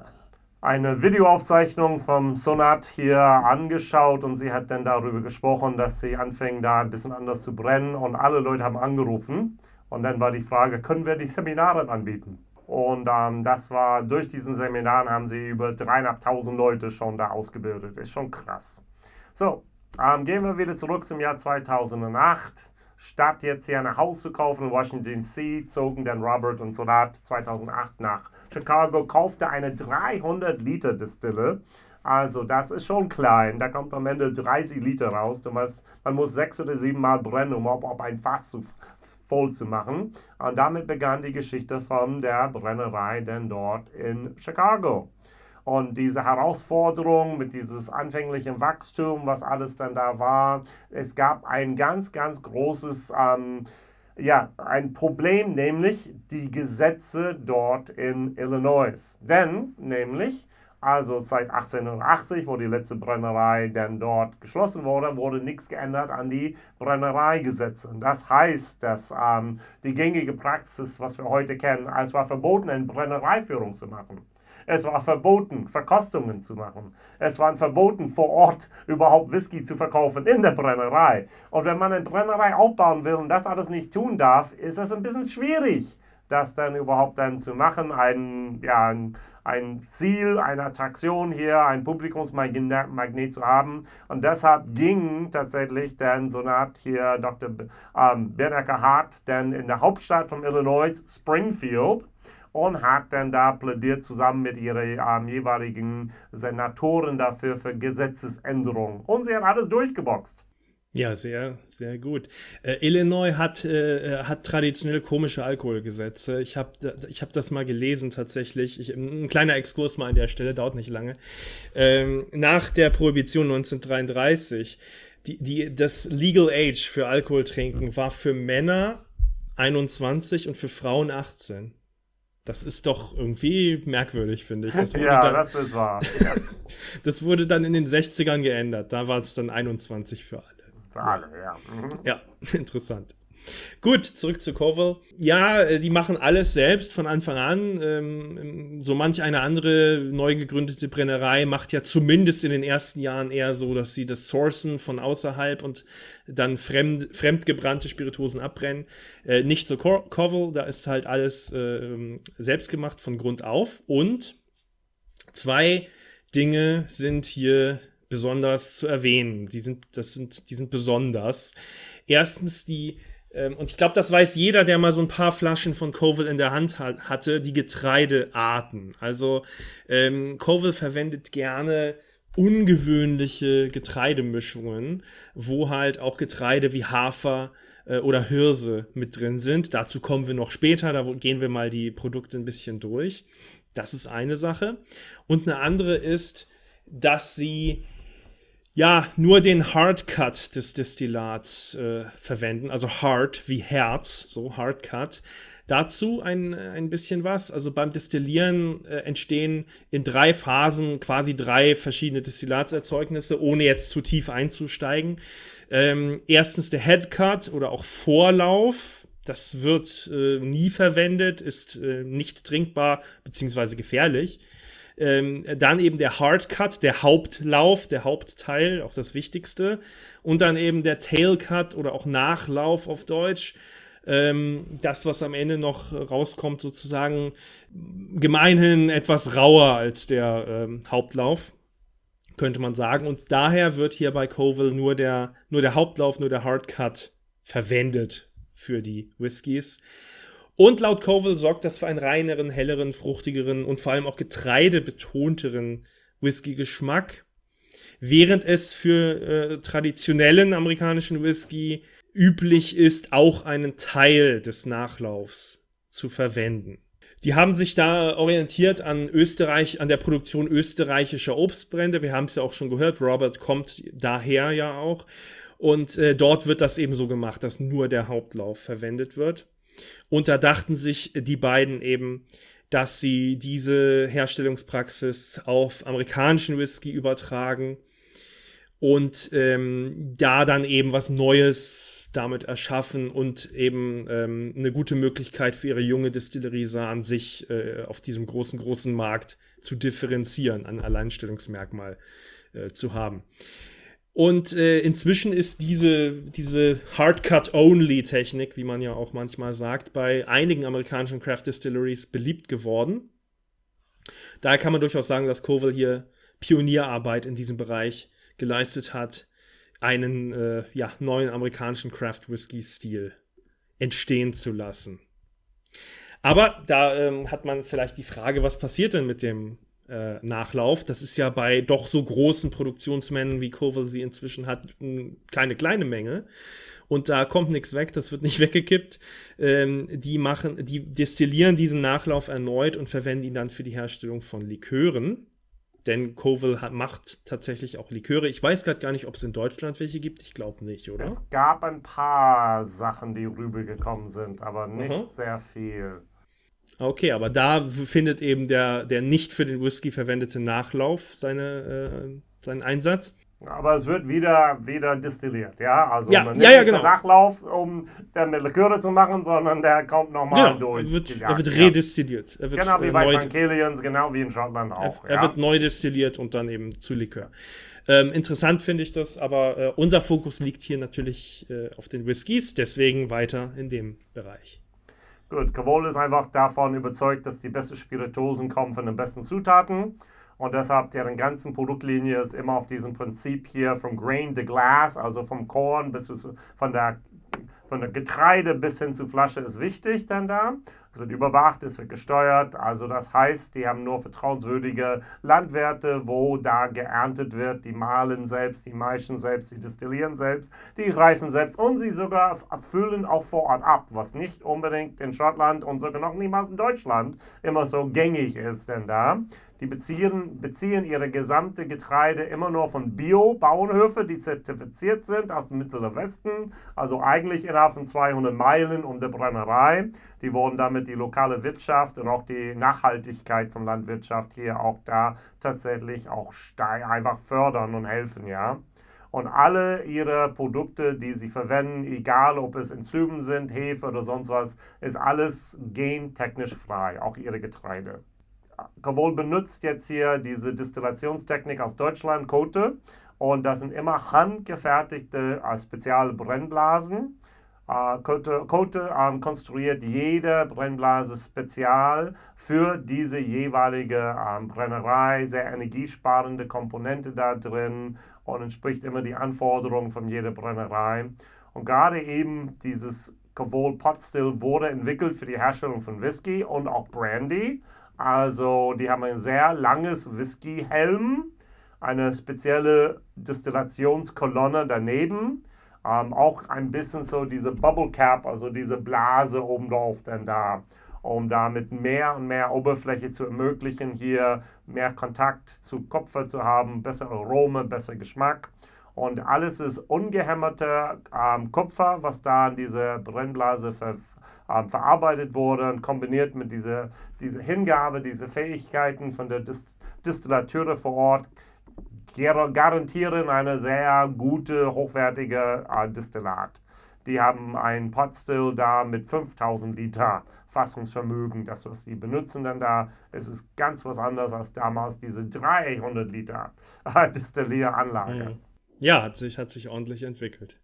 eine Videoaufzeichnung vom Sonat hier angeschaut und sie hat dann darüber gesprochen, dass sie anfängt, da ein bisschen anders zu brennen und alle Leute haben angerufen. Und dann war die Frage, können wir die Seminare anbieten? Und ähm, das war, durch diesen Seminaren haben sie über dreieinhalbtausend Leute schon da ausgebildet. Ist schon krass. So, ähm, gehen wir wieder zurück zum Jahr 2008. Statt jetzt hier ein Haus zu kaufen in Washington DC, zogen dann Robert und Sonat 2008 nach Chicago, kaufte eine 300 Liter Distille. Also das ist schon klein, da kommt am Ende 30 Liter raus. Musst, man muss sechs oder sieben Mal brennen, um ob ein Fass zu, voll zu machen. Und damit begann die Geschichte von der Brennerei denn dort in Chicago. Und diese Herausforderung mit dieses anfänglichen Wachstum, was alles dann da war, es gab ein ganz, ganz großes, ähm, ja, ein Problem, nämlich die Gesetze dort in Illinois. Denn, nämlich, also seit 1880, wo die letzte Brennerei dann dort geschlossen wurde, wurde nichts geändert an die Brennereigesetze. Das heißt, dass ähm, die gängige Praxis, was wir heute kennen, es war verboten, eine Brennereiführung zu machen. Es war verboten, Verkostungen zu machen. Es war verboten, vor Ort überhaupt Whisky zu verkaufen in der Brennerei. Und wenn man eine Brennerei aufbauen will und das alles nicht tun darf, ist es ein bisschen schwierig, das dann überhaupt dann zu machen. Ein, ja, ein, ein Ziel, eine Attraktion hier, ein Publikumsmagnet zu haben. Und deshalb ging tatsächlich dann so eine Art hier Dr. Ähm, Bernacker Hart dann in der Hauptstadt von Illinois, Springfield, und hat dann da plädiert zusammen mit ihren ähm, jeweiligen Senatoren dafür für Gesetzesänderungen. Und sie hat alles durchgeboxt. Ja, sehr, sehr gut. Äh, Illinois hat, äh, hat traditionell komische Alkoholgesetze. Ich habe ich hab das mal gelesen tatsächlich. Ich, ein kleiner Exkurs mal an der Stelle, dauert nicht lange. Ähm, nach der Prohibition 1933, die, die, das Legal Age für Alkoholtrinken war für Männer 21 und für Frauen 18. Das ist doch irgendwie merkwürdig, finde ich. Das ja, dann, das ist wahr. das wurde dann in den 60ern geändert. Da war es dann 21 für alle. Für alle, ja. Mhm. Ja, interessant. Gut, zurück zu Koval. Ja, äh, die machen alles selbst von Anfang an. Ähm, so manch eine andere neu gegründete Brennerei macht ja zumindest in den ersten Jahren eher so, dass sie das sourcen von außerhalb und dann fremd, fremdgebrannte Spirituosen abbrennen. Äh, nicht so Koval, da ist halt alles äh, selbst gemacht von Grund auf. Und zwei Dinge sind hier besonders zu erwähnen. Die sind, das sind, die sind besonders. Erstens die, ähm, und ich glaube, das weiß jeder, der mal so ein paar Flaschen von Covil in der Hand hat, hatte, die Getreidearten. Also ähm, Covil verwendet gerne ungewöhnliche Getreidemischungen, wo halt auch Getreide wie Hafer äh, oder Hirse mit drin sind. Dazu kommen wir noch später, da gehen wir mal die Produkte ein bisschen durch. Das ist eine Sache. Und eine andere ist, dass sie ja, nur den Hardcut des Destillats äh, verwenden, also Hard wie Herz, so Hardcut. Dazu ein, ein bisschen was. Also beim Destillieren äh, entstehen in drei Phasen quasi drei verschiedene Destillaterzeugnisse, ohne jetzt zu tief einzusteigen. Ähm, erstens der Headcut oder auch Vorlauf. Das wird äh, nie verwendet, ist äh, nicht trinkbar bzw. gefährlich. Ähm, dann eben der Hardcut, der Hauptlauf, der Hauptteil, auch das Wichtigste. Und dann eben der Tailcut oder auch Nachlauf auf Deutsch. Ähm, das, was am Ende noch rauskommt, sozusagen gemeinhin etwas rauer als der ähm, Hauptlauf könnte man sagen. Und daher wird hier bei Coville nur der, nur der Hauptlauf, nur der Hardcut verwendet für die Whiskys. Und laut Covell sorgt das für einen reineren, helleren, fruchtigeren und vor allem auch getreidebetonteren Whisky-Geschmack, während es für äh, traditionellen amerikanischen Whisky üblich ist, auch einen Teil des Nachlaufs zu verwenden. Die haben sich da orientiert an Österreich, an der Produktion österreichischer Obstbrände. Wir haben es ja auch schon gehört, Robert kommt daher ja auch. Und äh, dort wird das eben so gemacht, dass nur der Hauptlauf verwendet wird. Und da dachten sich die beiden eben, dass sie diese Herstellungspraxis auf amerikanischen Whisky übertragen und ähm, da dann eben was Neues damit erschaffen und eben ähm, eine gute Möglichkeit für ihre junge Distillerie sahen, sich äh, auf diesem großen, großen Markt zu differenzieren, ein Alleinstellungsmerkmal äh, zu haben. Und äh, inzwischen ist diese, diese Hardcut-Only-Technik, wie man ja auch manchmal sagt, bei einigen amerikanischen Craft Distilleries beliebt geworden. Daher kann man durchaus sagen, dass Covell hier Pionierarbeit in diesem Bereich geleistet hat, einen äh, ja, neuen amerikanischen Craft Whisky-Stil entstehen zu lassen. Aber da ähm, hat man vielleicht die Frage, was passiert denn mit dem äh, Nachlauf. Das ist ja bei doch so großen Produktionsmännern wie Koval sie inzwischen hat, keine kleine Menge. Und da kommt nichts weg, das wird nicht weggekippt. Ähm, die machen, die destillieren diesen Nachlauf erneut und verwenden ihn dann für die Herstellung von Likören. Denn Koval hat, macht tatsächlich auch Liköre. Ich weiß gerade gar nicht, ob es in Deutschland welche gibt. Ich glaube nicht, oder? Es gab ein paar Sachen, die rübergekommen sind, aber nicht Aha. sehr viel. Okay, aber da findet eben der, der nicht für den Whisky verwendete Nachlauf seine, äh, seinen Einsatz. Aber es wird wieder, wieder destilliert, ja? Also ja, man ja, ja, genau. Nachlauf, um dann eine Liköre zu machen, sondern der kommt nochmal genau, durch. Er wird, er wird redestilliert. Er wird, genau wie äh, bei St. Genau wie in Schottland auch. Er, er wird neu destilliert und dann eben zu Likör. Ähm, interessant finde ich das, aber äh, unser Fokus liegt hier natürlich äh, auf den Whiskys, deswegen weiter in dem Bereich. Gut, Cavol ist einfach davon überzeugt, dass die besten Spirituosen kommen von den besten Zutaten. Und deshalb deren ganzen Produktlinie ist immer auf diesem Prinzip hier, from grain to glass, also vom Korn bis zu, von der, von der Getreide bis hin zur Flasche ist wichtig dann da. Es wird überwacht, es wird gesteuert. Also das heißt, die haben nur vertrauenswürdige Landwirte, wo da geerntet wird. Die mahlen selbst, die maischen selbst, die destillieren selbst, die reifen selbst und sie sogar füllen auch vor Ort ab, was nicht unbedingt in Schottland und sogar noch niemals in Deutschland immer so gängig ist denn da. Die beziehen, beziehen ihre gesamte Getreide immer nur von Bio-Bauernhöfen, die zertifiziert sind aus dem Mittleren Westen, also eigentlich innerhalb von 200 Meilen um der Brennerei. Die wollen damit die lokale Wirtschaft und auch die Nachhaltigkeit von Landwirtschaft hier auch da tatsächlich auch einfach fördern und helfen, ja. Und alle ihre Produkte, die sie verwenden, egal ob es Enzymen sind, Hefe oder sonst was, ist alles gentechnisch frei, auch ihre Getreide. Kavol benutzt jetzt hier diese Distillationstechnik aus Deutschland, Kote. Und das sind immer handgefertigte äh, Spezialbrennblasen. Äh, Kote, Kote ähm, konstruiert jede Brennblase spezial für diese jeweilige ähm, Brennerei, sehr energiesparende Komponente da drin und entspricht immer die Anforderungen von jeder Brennerei. Und gerade eben dieses Cavol Pot Still wurde entwickelt für die Herstellung von Whisky und auch Brandy. Also die haben ein sehr langes Whisky-Helm, eine spezielle Destillationskolonne daneben. Ähm, auch ein bisschen so diese Bubble Cap, also diese Blase oben drauf denn da, um damit mehr und mehr Oberfläche zu ermöglichen, hier mehr Kontakt zu Kupfer zu haben, bessere Arome, besser Geschmack. Und alles ist ungehämmerter ähm, Kupfer, was da in diese Brennblase ver äh, verarbeitet wurde und kombiniert mit dieser, dieser Hingabe, diese Fähigkeiten von der Dist Distillateure vor Ort garantieren eine sehr gute, hochwertige äh, Distillat. Die haben ein Potstill da mit 5000 Liter Fassungsvermögen. Das, was die benutzen dann da, es ist ganz was anderes als damals diese 300 Liter äh, Destillieranlage. Ja, hat sich, hat sich ordentlich entwickelt.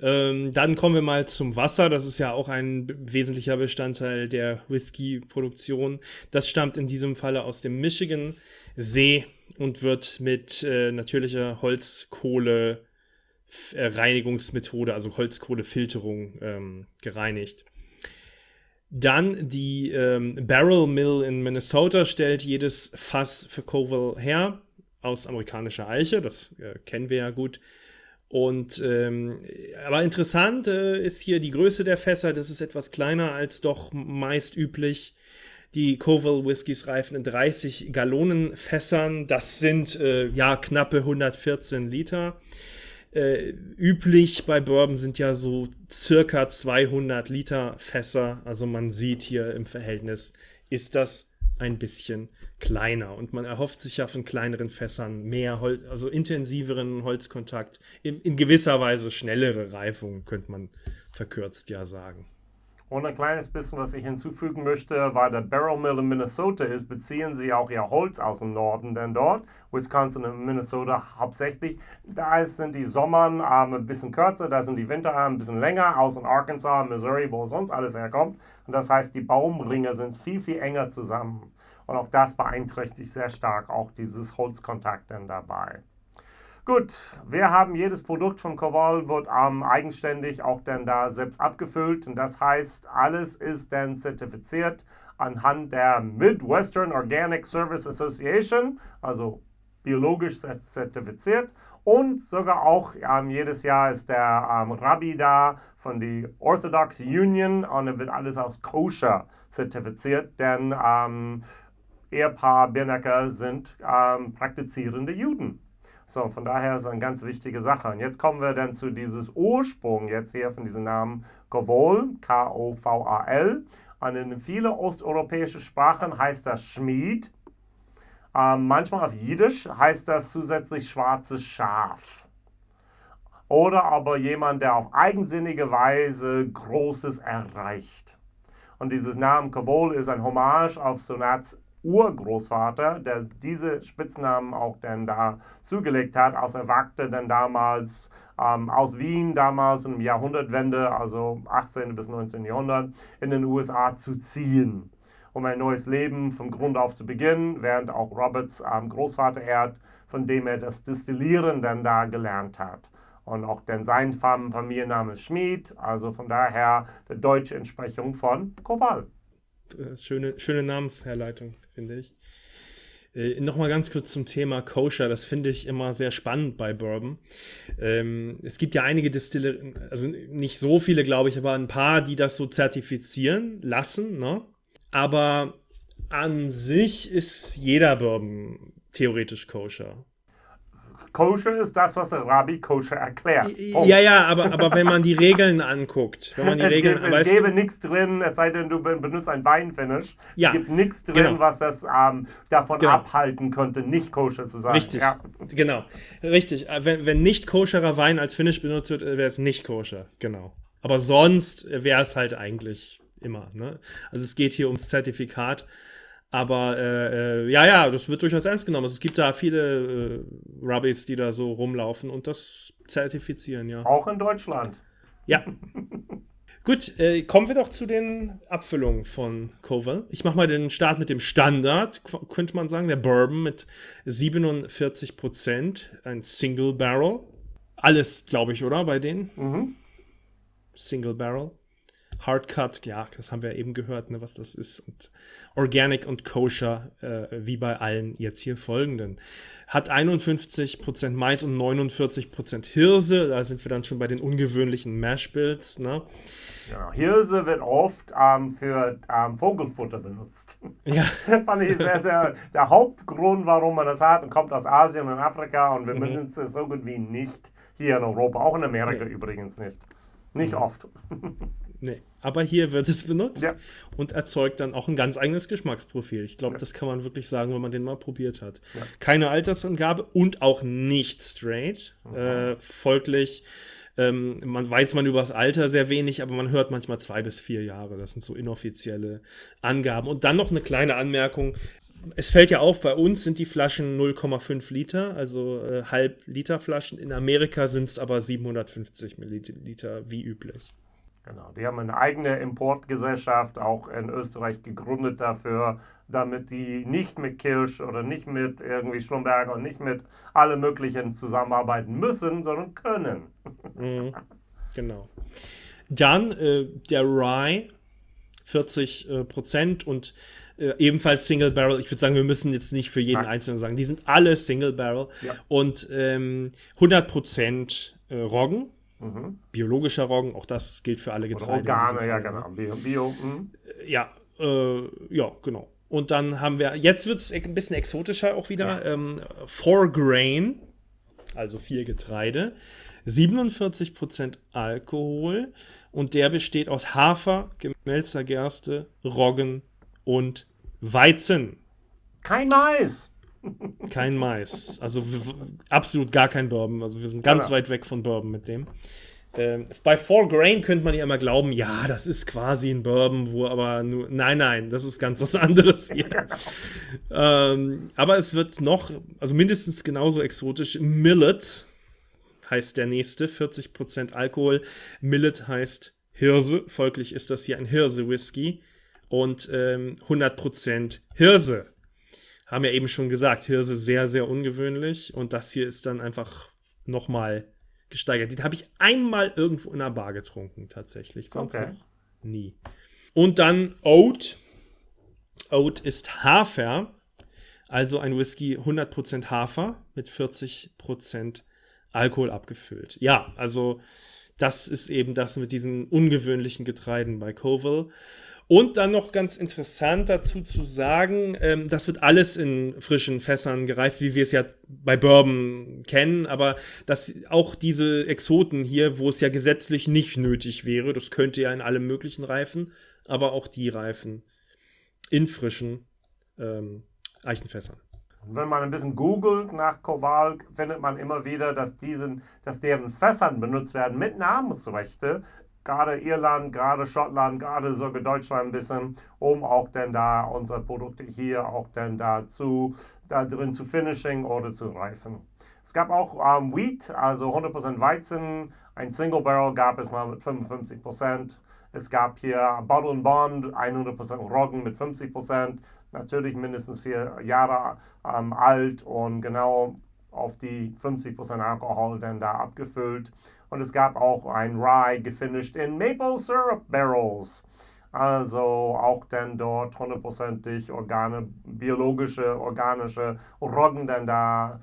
Ähm, dann kommen wir mal zum Wasser. Das ist ja auch ein wesentlicher Bestandteil der Whisky-Produktion. Das stammt in diesem Falle aus dem Michigan-See und wird mit äh, natürlicher Holzkohle äh, also Holzkohlefilterung ähm, gereinigt. Dann die ähm, Barrel Mill in Minnesota stellt jedes Fass für Covell her aus amerikanischer Eiche. Das äh, kennen wir ja gut. Und ähm, aber interessant äh, ist hier die Größe der Fässer. Das ist etwas kleiner als doch meist üblich. Die Covell Whiskys reifen in 30 Gallonen Fässern. Das sind äh, ja knappe 114 Liter. Äh, üblich bei Bourbon sind ja so circa 200 Liter Fässer. Also man sieht hier im Verhältnis ist das ein bisschen kleiner. Und man erhofft sich ja von kleineren Fässern mehr, Hol also intensiveren Holzkontakt, in, in gewisser Weise schnellere Reifung, könnte man verkürzt ja sagen. Und ein kleines bisschen, was ich hinzufügen möchte, weil der Barrel Mill in Minnesota ist, beziehen sie auch ihr Holz aus dem Norden, denn dort, Wisconsin und Minnesota hauptsächlich, da sind die Sommern ähm, ein bisschen kürzer, da sind die Winter ein bisschen länger, aus in Arkansas, Missouri, wo sonst alles herkommt. Und das heißt, die Baumringe sind viel, viel enger zusammen. Und auch das beeinträchtigt sehr stark auch dieses Holzkontakt dann dabei. Gut, wir haben jedes Produkt von Koval wird ähm, eigenständig auch dann da selbst abgefüllt. Und das heißt, alles ist dann zertifiziert anhand der Midwestern Organic Service Association, also biologisch zertifiziert. Und sogar auch ähm, jedes Jahr ist der ähm, Rabbi da von der Orthodox Union und dann wird alles als koscher zertifiziert, denn ähm, Ehepaar Birnecker sind ähm, praktizierende Juden. So, von daher ist es eine ganz wichtige Sache. Und jetzt kommen wir dann zu dieses Ursprung jetzt hier von diesem Namen Kovol, K-O-V-A-L. Und in vielen osteuropäischen Sprachen heißt das Schmied. Ähm, manchmal auf Jiddisch heißt das zusätzlich schwarzes Schaf. Oder aber jemand, der auf eigensinnige Weise Großes erreicht. Und dieses Namen Kovol ist ein Hommage auf Sonats Urgroßvater, der diese Spitznamen auch dann da zugelegt hat, als er wagte dann damals ähm, aus Wien, damals im Jahrhundertwende, also 18. bis 19. Jahrhundert, in den USA zu ziehen, um ein neues Leben vom Grund auf zu beginnen, während auch Roberts ähm, Großvater ehrt, von dem er das Destillieren dann da gelernt hat. Und auch denn sein Familienname ist Schmid, also von daher die deutsche Entsprechung von Kowal. Äh, schöne, schöne Namensherleitung, finde ich. Äh, Nochmal ganz kurz zum Thema Koscher. Das finde ich immer sehr spannend bei Bourbon. Ähm, es gibt ja einige Distillerien, also nicht so viele, glaube ich, aber ein paar, die das so zertifizieren lassen. Ne? Aber an sich ist jeder Bourbon theoretisch koscher. Koscher ist das, was der Rabbi koscher erklärt. Oh. Ja, ja, aber, aber wenn man die Regeln anguckt, wenn man die es Regeln, gibt, es gäbe nichts drin, es sei denn, du benutzt ein Weinfinish. Ja, es gibt nichts drin, genau. was das ähm, davon Genau. abhalten könnte, nicht koscher zu sein. Richtig, Ja. genau, richtig. Äh, Wenn, wenn nicht koscherer Wein als Finish benutzt wird, wäre es nicht koscher, genau. Aber sonst wäre es halt eigentlich immer. Ne? Also es geht hier ums Zertifikat. Aber äh, äh, ja, ja, das wird durchaus ernst genommen. Also es gibt da viele äh, Rubbys, die da so rumlaufen und das zertifizieren, ja. Auch in Deutschland. Ja. Gut, äh, kommen wir doch zu den Abfüllungen von Cover. Ich mache mal den Start mit dem Standard, könnte man sagen, der Bourbon mit 47 Prozent, ein Single Barrel. Alles, glaube ich, oder, bei denen? Mhm. Single Barrel. Hardcut, ja, das haben wir eben gehört, ne, was das ist. Und Organic und Koscher, äh, wie bei allen jetzt hier folgenden. Hat 51% Mais und 49% Hirse. Da sind wir dann schon bei den ungewöhnlichen Mashbills. Ne? Genau. Hirse wird oft ähm, für ähm, Vogelfutter benutzt. Ja, Fand ich sehr, sehr der Hauptgrund, warum man das hat und kommt aus Asien und Afrika und wir Mhm. benutzen es so gut wie nicht hier in Europa, auch in Amerika Nee. übrigens nicht. Nicht Mhm. oft. nee. Aber hier wird es benutzt Ja. und erzeugt dann auch ein ganz eigenes Geschmacksprofil. Ich glaube, Ja. das kann man wirklich sagen, wenn man den mal probiert hat. Ja. Keine Altersangabe und auch nicht straight. Mhm. Äh, folglich, ähm, man weiß man über das Alter sehr wenig, aber man hört manchmal zwei bis vier Jahre. Das sind so inoffizielle Angaben. Und dann noch eine kleine Anmerkung. Es fällt ja auf, bei uns sind die Flaschen 0,5 Liter, also äh, halb Liter Flaschen. In Amerika sind es aber 750 Milliliter, wie üblich. Genau, die haben eine eigene Importgesellschaft, auch in Österreich gegründet dafür, damit die nicht mit Kirsch oder nicht mit irgendwie Schlumberger und nicht mit alle möglichen zusammenarbeiten müssen, sondern können. Mhm. Genau. Dann äh, der Rye, 40 äh, Prozent und äh, ebenfalls Single Barrel. Ich würde sagen, wir müssen jetzt nicht für jeden Nein. einzelnen sagen. Die sind alle Single Barrel Ja. und ähm, 100 Prozent äh, Roggen. Mhm. Biologischer Roggen, auch das gilt für alle Getreide. diesem Organe, ja genau. ne? Bio, Bio mhm. Ja, äh, ja, genau. Und dann haben wir, jetzt wird es ein bisschen exotischer auch wieder, ähm, Four Grain, also vier Getreide, 47% Alkohol und der besteht aus Hafer, gemälzter Gerste, Roggen und Weizen. Kein Mais. Kein Mais. Also absolut gar kein Bourbon. Also wir sind ganz Genau. weit weg von Bourbon mit dem. Ähm, bei Four Grain könnte man ja immer glauben, ja, das ist quasi ein Bourbon, wo aber nur. Nein, nein, das ist ganz was anderes hier. ähm, aber es wird noch, also mindestens genauso exotisch. Millet heißt der nächste, 40% Alkohol. Millet heißt Hirse, folglich ist das hier ein Hirse-Whisky. Und ähm, 100% Hirse haben ja eben schon gesagt, Hirse sehr, sehr ungewöhnlich und das hier ist dann einfach nochmal gesteigert. Den habe ich einmal irgendwo in einer Bar getrunken, tatsächlich, sonst Okay. noch nie. Und dann Oat. Oat ist Hafer, also ein Whisky 100% Hafer mit 40% Alkohol abgefüllt. Ja, also das ist eben das mit diesen ungewöhnlichen Getreiden bei Coville. Und dann noch ganz interessant dazu zu sagen, ähm, das wird alles in frischen Fässern gereift, wie wir es ja bei Bourbon kennen, aber dass auch diese Exoten hier, wo es ja gesetzlich nicht nötig wäre, das könnte ja in allem möglichen reifen, aber auch die reifen in frischen ähm, Eichenfässern. Wenn man ein bisschen googelt nach Koval, findet man immer wieder, dass, diesen, dass deren Fässern benutzt werden mit Namensrechte. Gerade Irland, gerade Schottland, gerade sogar Deutschland ein bisschen, um auch denn da unsere Produkte hier auch denn dazu, da drin zu finishing oder zu reifen. Es gab auch ähm, Wheat, also 100% Weizen. Ein Single Barrel gab es mal mit 55%. Es gab hier Bottle Bond, 100% Roggen mit 50%. Natürlich mindestens vier Jahre ähm, alt und genau auf die 50% Alkohol dann da abgefüllt. Und es gab auch ein Rye gefinished in Maple Syrup Barrels. Also auch dann dort hundertprozentig organe, biologische, organische Roggen dann da.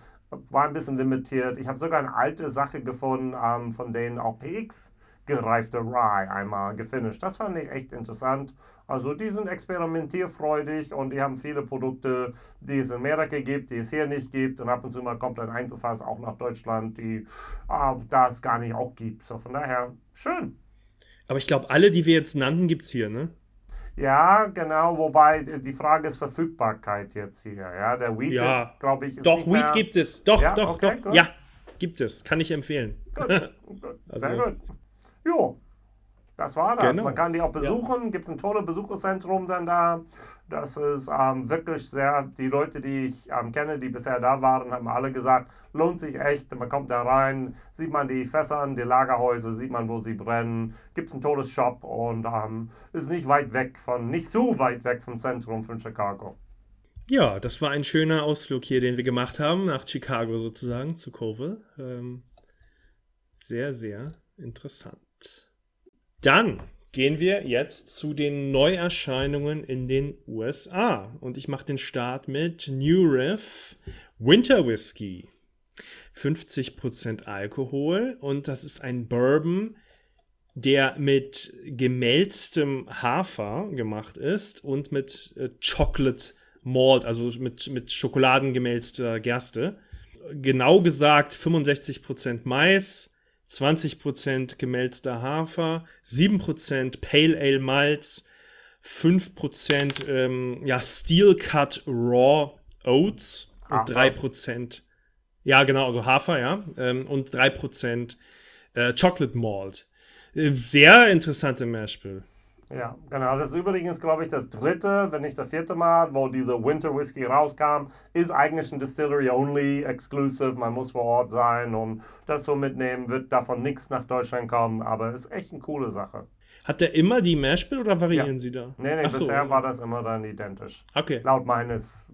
War ein bisschen limitiert. Ich habe sogar eine alte Sache gefunden, ähm, von denen auch PX gereifte Rye einmal gefinisht. Das fand ich echt interessant. Also die sind experimentierfreudig und die haben viele Produkte, die es in Amerika gibt, die es hier nicht gibt. Und ab und zu mal kommt ein Einzelfass auch nach Deutschland, die ah, da es gar nicht auch gibt. So von daher schön. Aber ich glaube, alle, die wir jetzt nannten, gibt es hier, ne? Ja, genau, wobei die Frage ist Verfügbarkeit jetzt hier. Ja, der Weed, ja. glaube ich, ist Doch, Weed mehr... gibt es. Doch, ja? doch, okay, doch. Gut. Ja, gibt es. Kann ich empfehlen. Gut, gut. also, Sehr gut. Jo, das war das. Genau. Man kann die auch besuchen. Ja. Gibt es ein tolles Besucherzentrum dann da. Das ist ähm, wirklich sehr, die Leute, die ich ähm, kenne, die bisher da waren, haben alle gesagt, lohnt sich echt. Man kommt da rein, sieht man die Fässer, die Lagerhäuser, sieht man, wo sie brennen. Gibt es ein tolles Shop und ähm, ist nicht weit weg von, nicht so weit weg vom Zentrum von Chicago. Ja, das war ein schöner Ausflug hier, den wir gemacht haben, nach Chicago sozusagen, zu Cove. Ähm, sehr, sehr interessant. Dann gehen wir jetzt zu den Neuerscheinungen in den USA. Und ich mache den Start mit New Riff Winter Whiskey. 50% Alkohol und das ist ein Bourbon, der mit gemälztem Hafer gemacht ist und mit äh, Chocolate Malt, also mit, mit schokoladengemälzter Gerste. Genau gesagt 65% Mais, 20% gemälzter Hafer, 7% Pale Ale Malz, 5% ähm, ja, Steel Cut Raw Oats und 3%, ja genau, also Hafer, ja, ähm, und 3% äh, Chocolate Malt. Äh, sehr interessante Mashbill. Ja, genau. Das ist übrigens, glaube ich, das dritte, wenn nicht das vierte Mal, wo diese Winter Whisky rauskam. Ist eigentlich ein Distillery Only Exclusive. Man muss vor Ort sein und das so mitnehmen. Wird davon nichts nach Deutschland kommen, aber ist echt eine coole Sache. Hat der immer die Mashbill oder variieren ja. sie da? Nee, nee, Ach bisher so. war das immer dann identisch. Okay. Laut meines,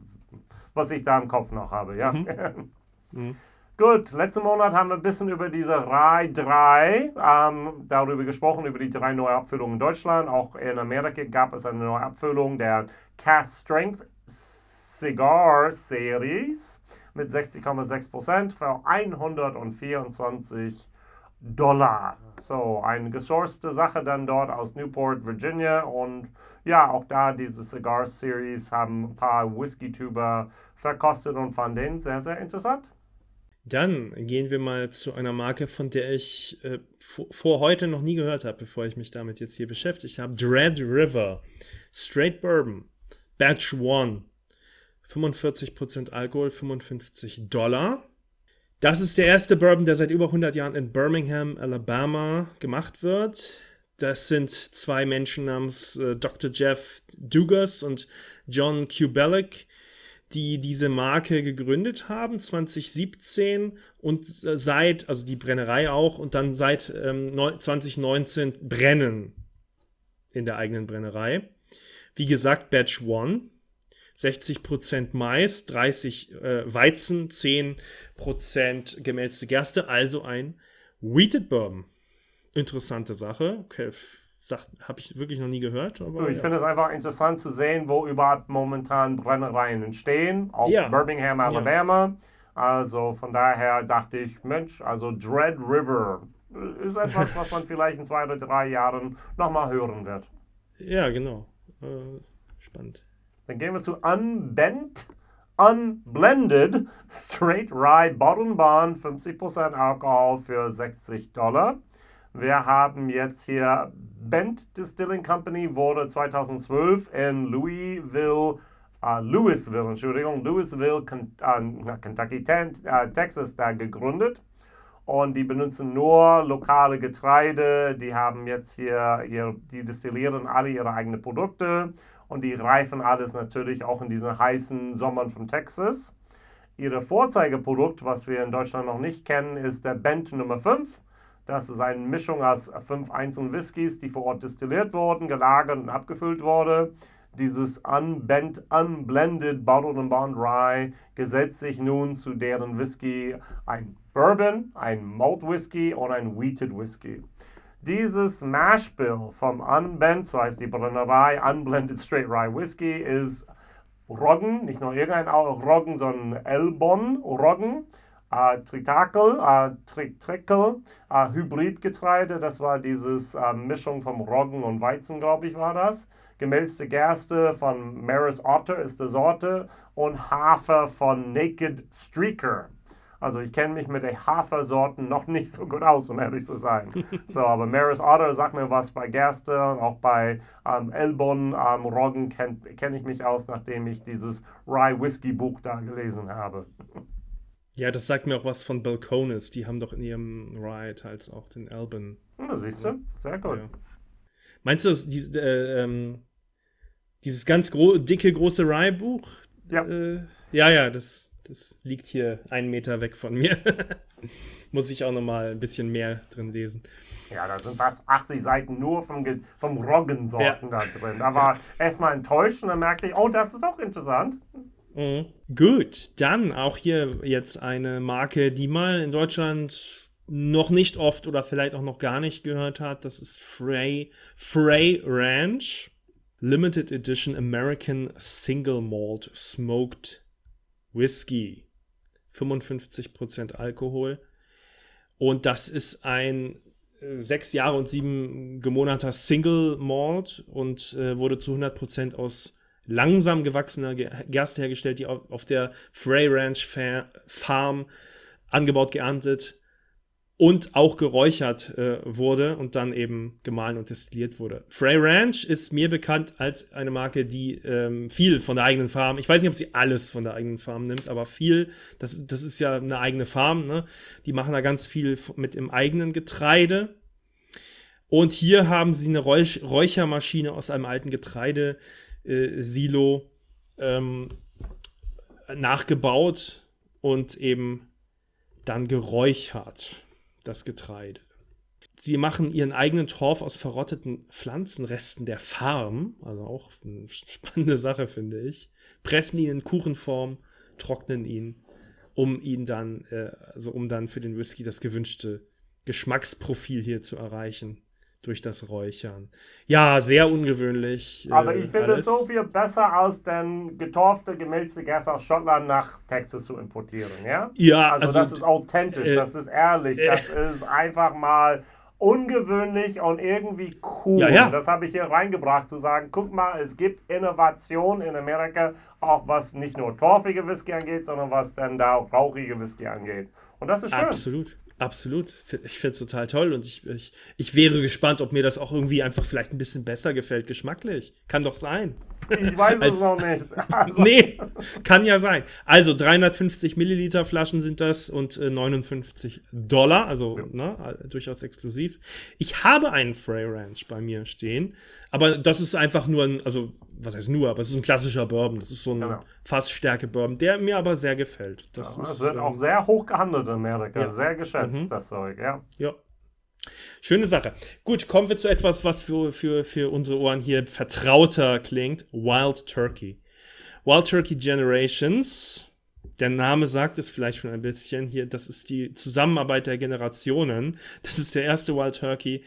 was ich da im Kopf noch habe, ja. Mhm. mhm. Gut, letzten Monat haben wir ein bisschen über diese RAI 3 ähm, darüber gesprochen, über die drei neue Abfüllungen in Deutschland. Auch in Amerika gab es eine neue Abfüllung der Cast Strength Cigar Series mit 60,6% für 124 Dollar. So, eine gesourcete Sache dann dort aus Newport, Virginia. Und ja, auch da diese Cigar Series haben ein paar Whisky-Tuber verkostet und fanden den sehr, sehr interessant. Dann gehen wir mal zu einer Marke, von der ich äh, vor, heute noch nie gehört habe, bevor ich mich damit jetzt hier beschäftigt habe. Dread River. Straight Bourbon. Batch 1. 45% Alkohol, 55 Dollar. Das ist der erste Bourbon, der seit über 100 Jahren in Birmingham, Alabama gemacht wird. Das sind zwei Menschen namens äh, Dr. Jeff Dugas und John Kubelic die diese Marke gegründet haben, 2017 und seit, also die Brennerei auch, und dann seit ähm, 2019 brennen in der eigenen Brennerei. Wie gesagt, Batch 1, 60% Mais, 30 äh, Weizen, 10% gemälzte Gerste, also ein Wheated Bourbon. Interessante Sache. Okay, habe ich wirklich noch nie gehört. Aber, ich ja. finde es einfach interessant zu sehen, wo überhaupt momentan Brennereien entstehen. Auch ja. Birmingham, Alabama. Ja. Also von daher dachte ich, Mensch, also Dread River ist etwas, was man vielleicht in zwei oder drei Jahren nochmal hören wird. Ja, genau. Äh, spannend. Dann gehen wir zu Unbent. Unblended Straight Rye Bottom Bond, 50% Alkohol für 60 Dollar. Wir haben jetzt hier Bent Distilling Company, wurde 2012 in Louisville, uh, Louisville, Entschuldigung, Louisville, uh, Kentucky, uh, Texas, da gegründet. Und die benutzen nur lokale Getreide. Die haben jetzt hier, ihr, die destillieren alle ihre eigenen Produkte und die reifen alles natürlich auch in diesen heißen Sommern von Texas. Ihr Vorzeigeprodukt, was wir in Deutschland noch nicht kennen, ist der Bent Nummer 5. Das ist eine Mischung aus fünf einzelnen Whiskys, die vor Ort destilliert wurden, gelagert und abgefüllt wurde. Dieses Unbent, Unblended Bottled and Bond Rye gesetzt sich nun zu deren Whisky ein Bourbon, ein Malt Whisky und ein Wheated Whisky. Dieses Mashbill vom Unbent, so heißt die Brennerei, Unblended Straight Rye Whiskey, ist Roggen, nicht nur irgendein Roggen, sondern Elbon Roggen. Äh, Tritakel, äh, Trikel, äh, Hybridgetreide, das war dieses äh, Mischung vom Roggen und Weizen, glaube ich, war das. Gemälzte Gerste von Maris Otter ist die Sorte und Hafer von Naked Streaker. Also ich kenne mich mit den Hafersorten noch nicht so gut aus, um ehrlich zu sein. So, aber Maris Otter sagt mir was bei Gerste und auch bei ähm, Elbon ähm, Roggen kenne kenn ich mich aus, nachdem ich dieses Rye Whisky Buch da gelesen habe. Ja, das sagt mir auch was von Balcones. Die haben doch in ihrem Rye halt auch den Elben. Ja, siehst du, sehr gut. Ja. Meinst du, die, äh, ähm, dieses ganz gro dicke, große Rye-Buch? Ja. Äh, ja, ja, das, das liegt hier einen Meter weg von mir. Muss ich auch noch mal ein bisschen mehr drin lesen. Ja, da sind fast 80 Seiten nur vom, vom Roggensorten ja. da drin. Da war erstmal enttäuscht und dann merkte ich, oh, das ist doch interessant. Mhm. Gut, dann auch hier jetzt eine Marke, die man in Deutschland noch nicht oft oder vielleicht auch noch gar nicht gehört hat. Das ist Frey, Frey Ranch. Limited Edition American Single Malt Smoked Whiskey. 55% Alkohol. Und das ist ein äh, sechs Jahre und sieben gemonater Single Malt und äh, wurde zu 100% aus langsam gewachsener Gerste hergestellt, die auf der Frey Ranch Farm angebaut, geerntet und auch geräuchert äh, wurde und dann eben gemahlen und destilliert wurde. Frey Ranch ist mir bekannt als eine Marke, die ähm, viel von der eigenen Farm, ich weiß nicht, ob sie alles von der eigenen Farm nimmt, aber viel, das, das ist ja eine eigene Farm, ne? die machen da ganz viel mit dem eigenen Getreide. Und hier haben sie eine Räuch Räuchermaschine aus einem alten Getreidesilo ähm, nachgebaut und eben dann geräuchert das Getreide. Sie machen ihren eigenen Torf aus verrotteten Pflanzenresten der Farm, also auch eine spannende Sache, finde ich. Pressen ihn in Kuchenform, trocknen ihn, um ihn dann, äh, also um dann für den Whisky das gewünschte Geschmacksprofil hier zu erreichen durch das Räuchern. Ja, sehr ungewöhnlich. Äh, Aber ich finde es so viel besser, als den getorfte, gemälzte Gas aus Schottland nach Texas zu importieren, ja? Ja, also, also das ist authentisch, äh, das ist ehrlich, äh, das ist einfach mal ungewöhnlich und irgendwie cool. Ja, ja. Das habe ich hier reingebracht, zu sagen, guck mal, es gibt Innovation in Amerika, auch was nicht nur torfige Whisky angeht, sondern was dann da auch rauchige Whisky angeht. Und das ist schön. Absolut. Absolut. Ich finde es total toll und ich, ich, ich wäre gespannt, ob mir das auch irgendwie einfach vielleicht ein bisschen besser gefällt, geschmacklich. Kann doch sein. Ich weiß Als, es noch nicht. Also. nee, kann ja sein. Also 350 Milliliter Flaschen sind das und äh, 59 Dollar, also ja. ne, durchaus exklusiv. Ich habe einen Frey Ranch bei mir stehen, aber das ist einfach nur ein, also was heißt nur, aber es ist ein klassischer Bourbon. Das ist so ein genau. Fassstärke-Bourbon, der mir aber sehr gefällt. Das, ja, ist, das wird ähm, auch sehr hoch gehandelt in Amerika, ja. sehr geschätzt, mhm. das Zeug, ja. Ja. Schöne Sache. Gut, kommen wir zu etwas, was für, für, für unsere Ohren hier vertrauter klingt. Wild Turkey. Wild Turkey Generations. Der Name sagt es vielleicht schon ein bisschen hier. Das ist die Zusammenarbeit der Generationen. Das ist der erste Wild Turkey,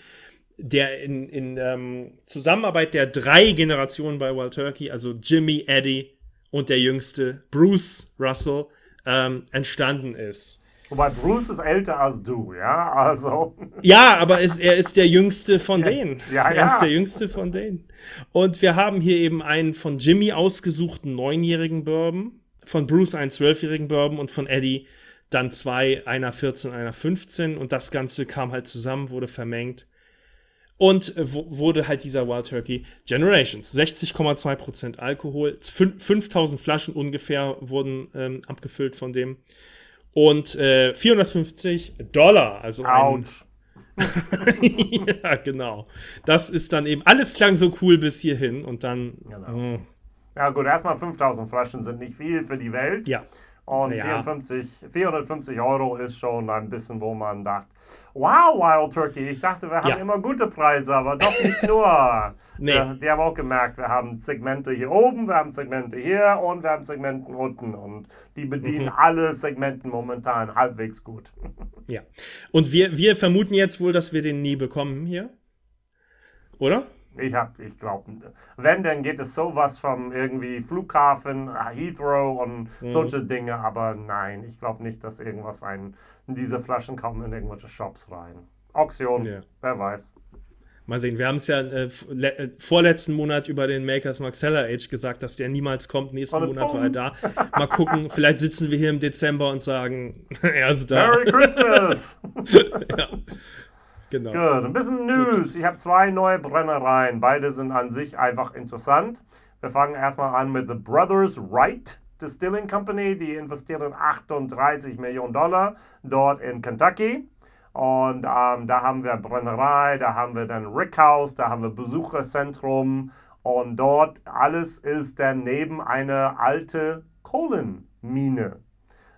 der in, in ähm, Zusammenarbeit der drei Generationen bei Wild Turkey, also Jimmy, Eddie und der jüngste Bruce Russell, ähm, entstanden ist. Wobei Bruce ist älter als du, ja, also. Ja, aber es, er ist der jüngste von denen. Ja, ja. Er ist der jüngste von denen. Und wir haben hier eben einen von Jimmy ausgesuchten neunjährigen Bourbon, von Bruce einen zwölfjährigen Bourbon und von Eddie dann zwei, einer 14, einer 15. Und das Ganze kam halt zusammen, wurde vermengt. Und wurde halt dieser Wild Turkey Generations. 60,2% Alkohol, 5000 Flaschen ungefähr wurden ähm, abgefüllt von dem. Und äh, 450 Dollar. Also Autsch. ja, genau. Das ist dann eben, alles klang so cool bis hierhin und dann. Genau. Oh. Ja, gut, erstmal 5000 Flaschen sind nicht viel für die Welt. Ja. Und ja. 54, 450 Euro ist schon ein bisschen, wo man dacht, wow, Wild Turkey, ich dachte, wir haben ja. immer gute Preise, aber doch nicht nur. nee. die, die haben auch gemerkt, wir haben Segmente hier oben, wir haben Segmente hier und wir haben Segmente unten. Und die bedienen mhm. alle Segmente momentan halbwegs gut. ja. Und wir, wir vermuten jetzt wohl, dass wir den nie bekommen hier. Oder? Ich habe, ich glaube, wenn, dann geht es sowas vom irgendwie Flughafen, Heathrow und mhm. solche Dinge, aber nein, ich glaube nicht, dass irgendwas ein, in diese Flaschen kommen in irgendwelche Shops rein. Auktion, ja. wer weiß. Mal sehen, wir haben es ja äh, äh, vorletzten Monat über den Makers Maxella Age gesagt, dass der niemals kommt. Nächsten Monat war er da. Mal gucken, vielleicht sitzen wir hier im Dezember und sagen, er ist da. Merry Christmas! ja. Genau. Gut, ein bisschen News. Ich habe zwei neue Brennereien. Beide sind an sich einfach interessant. Wir fangen erstmal an mit The Brothers Wright Distilling Company. Die investieren 38 Millionen Dollar dort in Kentucky. Und ähm, da haben wir Brennerei, da haben wir dann Rickhouse, da haben wir Besucherzentrum. Und dort alles ist dann neben einer alte Kohlenmine.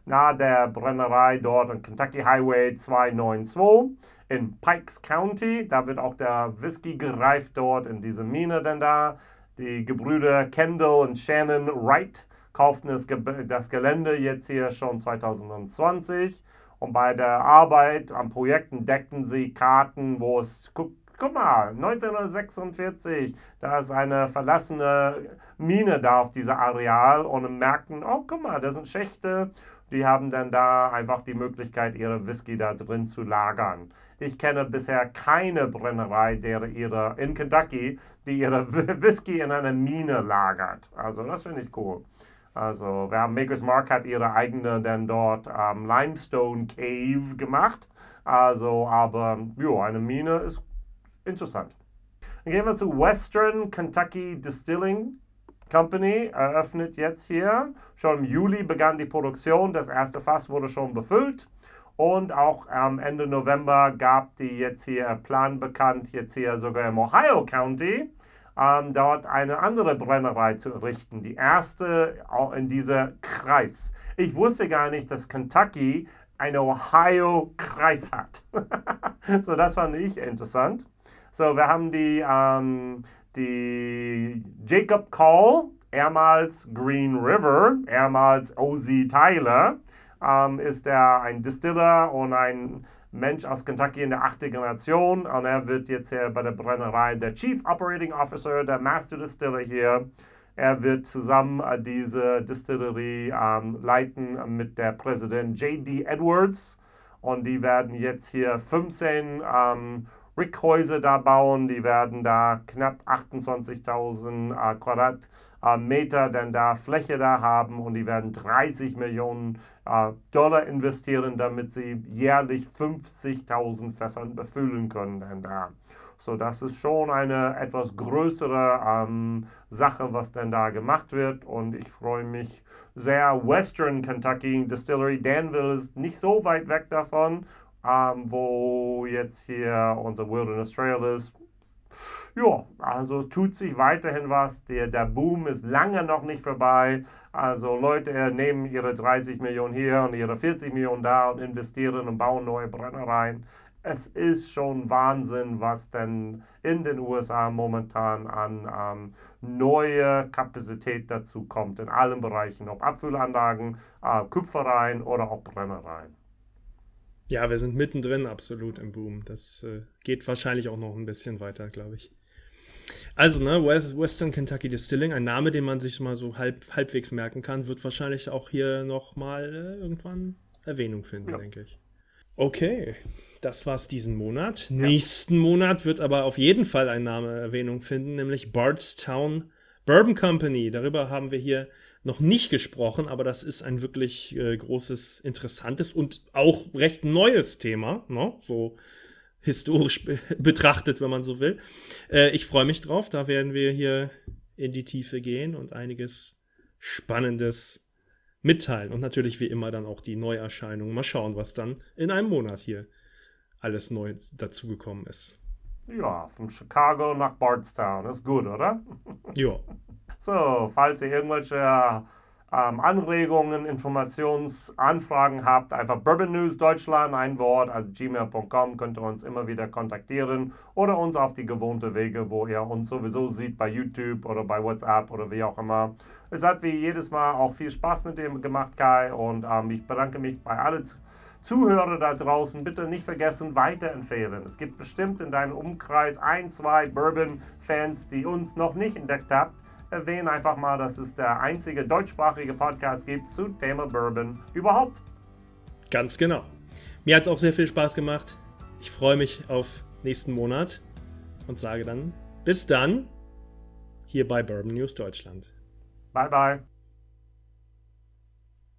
Nahe der Brennerei dort an Kentucky Highway 292 in Pikes County. Da wird auch der Whisky gereift dort in dieser Mine denn da. Die Gebrüder Kendall und Shannon Wright kauften das, Ge das Gelände jetzt hier schon 2020. Und bei der Arbeit am Projekt entdeckten sie Karten, wo es, guck, guck mal, 1946, da ist eine verlassene Mine da auf diesem Areal und merkten, oh, guck mal, da sind Schächte. Die haben dann da einfach die Möglichkeit, ihre Whisky da drin zu lagern. Ich kenne bisher keine Brennerei, der ihre in Kentucky, die ihre Whisky in einer Mine lagert. Also das finde ich cool. Also wir haben Maker's Mark hat ihre eigene dann dort ähm, Limestone Cave gemacht. Also aber ja, eine Mine ist interessant. Dann gehen wir zu Western Kentucky Distilling Company eröffnet jetzt hier. Schon im Juli begann die Produktion. Das erste Fass wurde schon befüllt. Und auch am Ende November gab die jetzt hier Plan bekannt, jetzt hier sogar im Ohio County, ähm, dort eine andere Brennerei zu errichten. Die erste auch in dieser Kreis. Ich wusste gar nicht, dass Kentucky einen Ohio-Kreis hat. so, das fand ich interessant. So, wir haben die, ähm, die Jacob Call, ehemals Green River, ehemals OZ Tyler ähm, ist er ein Distiller und ein Mensch aus Kentucky in der achten Generation. Und er wird jetzt hier bei der Brennerei der Chief Operating Officer, der Master Distiller hier. Er wird zusammen äh, diese Distillerie ähm, leiten mit der Präsident J.D. Edwards. Und die werden jetzt hier 15 ähm, Rickhäuser da bauen. Die werden da knapp 28.000 äh, Quadrat äh, Meter denn da Fläche da haben und die werden 30 Millionen äh, Dollar investieren, damit sie jährlich 50.000 Fässern befüllen können denn da. So, das ist schon eine etwas größere ähm, Sache, was denn da gemacht wird und ich freue mich sehr. Western Kentucky Distillery, Danville ist nicht so weit weg davon, ähm, wo jetzt hier unser Wilderness Trail ist ja, also tut sich weiterhin was. Der, der Boom ist lange noch nicht vorbei. Also Leute nehmen ihre 30 Millionen hier und ihre 40 Millionen da und investieren und bauen neue Brennereien. Es ist schon Wahnsinn, was denn in den USA momentan an ähm, neue Kapazität dazu kommt, in allen Bereichen, ob Abfüllanlagen, äh, Kupfereien oder auch Brennereien. Ja, wir sind mittendrin absolut im Boom. Das äh, geht wahrscheinlich auch noch ein bisschen weiter, glaube ich. Also, ne, Western Kentucky Distilling, ein Name, den man sich mal so halb, halbwegs merken kann, wird wahrscheinlich auch hier nochmal äh, irgendwann Erwähnung finden, ja. denke ich. Okay, das war's diesen Monat. Ja. Nächsten Monat wird aber auf jeden Fall ein Name Erwähnung finden, nämlich Bardstown Bourbon Company. Darüber haben wir hier noch nicht gesprochen, aber das ist ein wirklich äh, großes, interessantes und auch recht neues Thema. Ne? So historisch be betrachtet, wenn man so will. Äh, ich freue mich drauf. Da werden wir hier in die Tiefe gehen und einiges Spannendes mitteilen. Und natürlich wie immer dann auch die Neuerscheinungen. Mal schauen, was dann in einem Monat hier alles neu dazugekommen ist. Ja, von Chicago nach Bardstown. Ist gut, oder? Ja. So, falls ihr irgendwelche ähm, Anregungen, Informationsanfragen habt, einfach Bourbon News Deutschland, ein Wort, also gmail.com, könnt ihr uns immer wieder kontaktieren oder uns auf die gewohnte Wege, wo ihr uns sowieso sieht, bei YouTube oder bei WhatsApp oder wie auch immer. Es hat wie jedes Mal auch viel Spaß mit dem gemacht, Kai, und ähm, ich bedanke mich bei allen Zuhörer da draußen. Bitte nicht vergessen, weiterempfehlen. Es gibt bestimmt in deinem Umkreis ein, zwei Bourbon-Fans, die uns noch nicht entdeckt haben erwähne einfach mal, dass es der einzige deutschsprachige Podcast gibt zu Thema Bourbon überhaupt. Ganz genau. Mir hat es auch sehr viel Spaß gemacht. Ich freue mich auf nächsten Monat und sage dann bis dann hier bei Bourbon News Deutschland. Bye bye.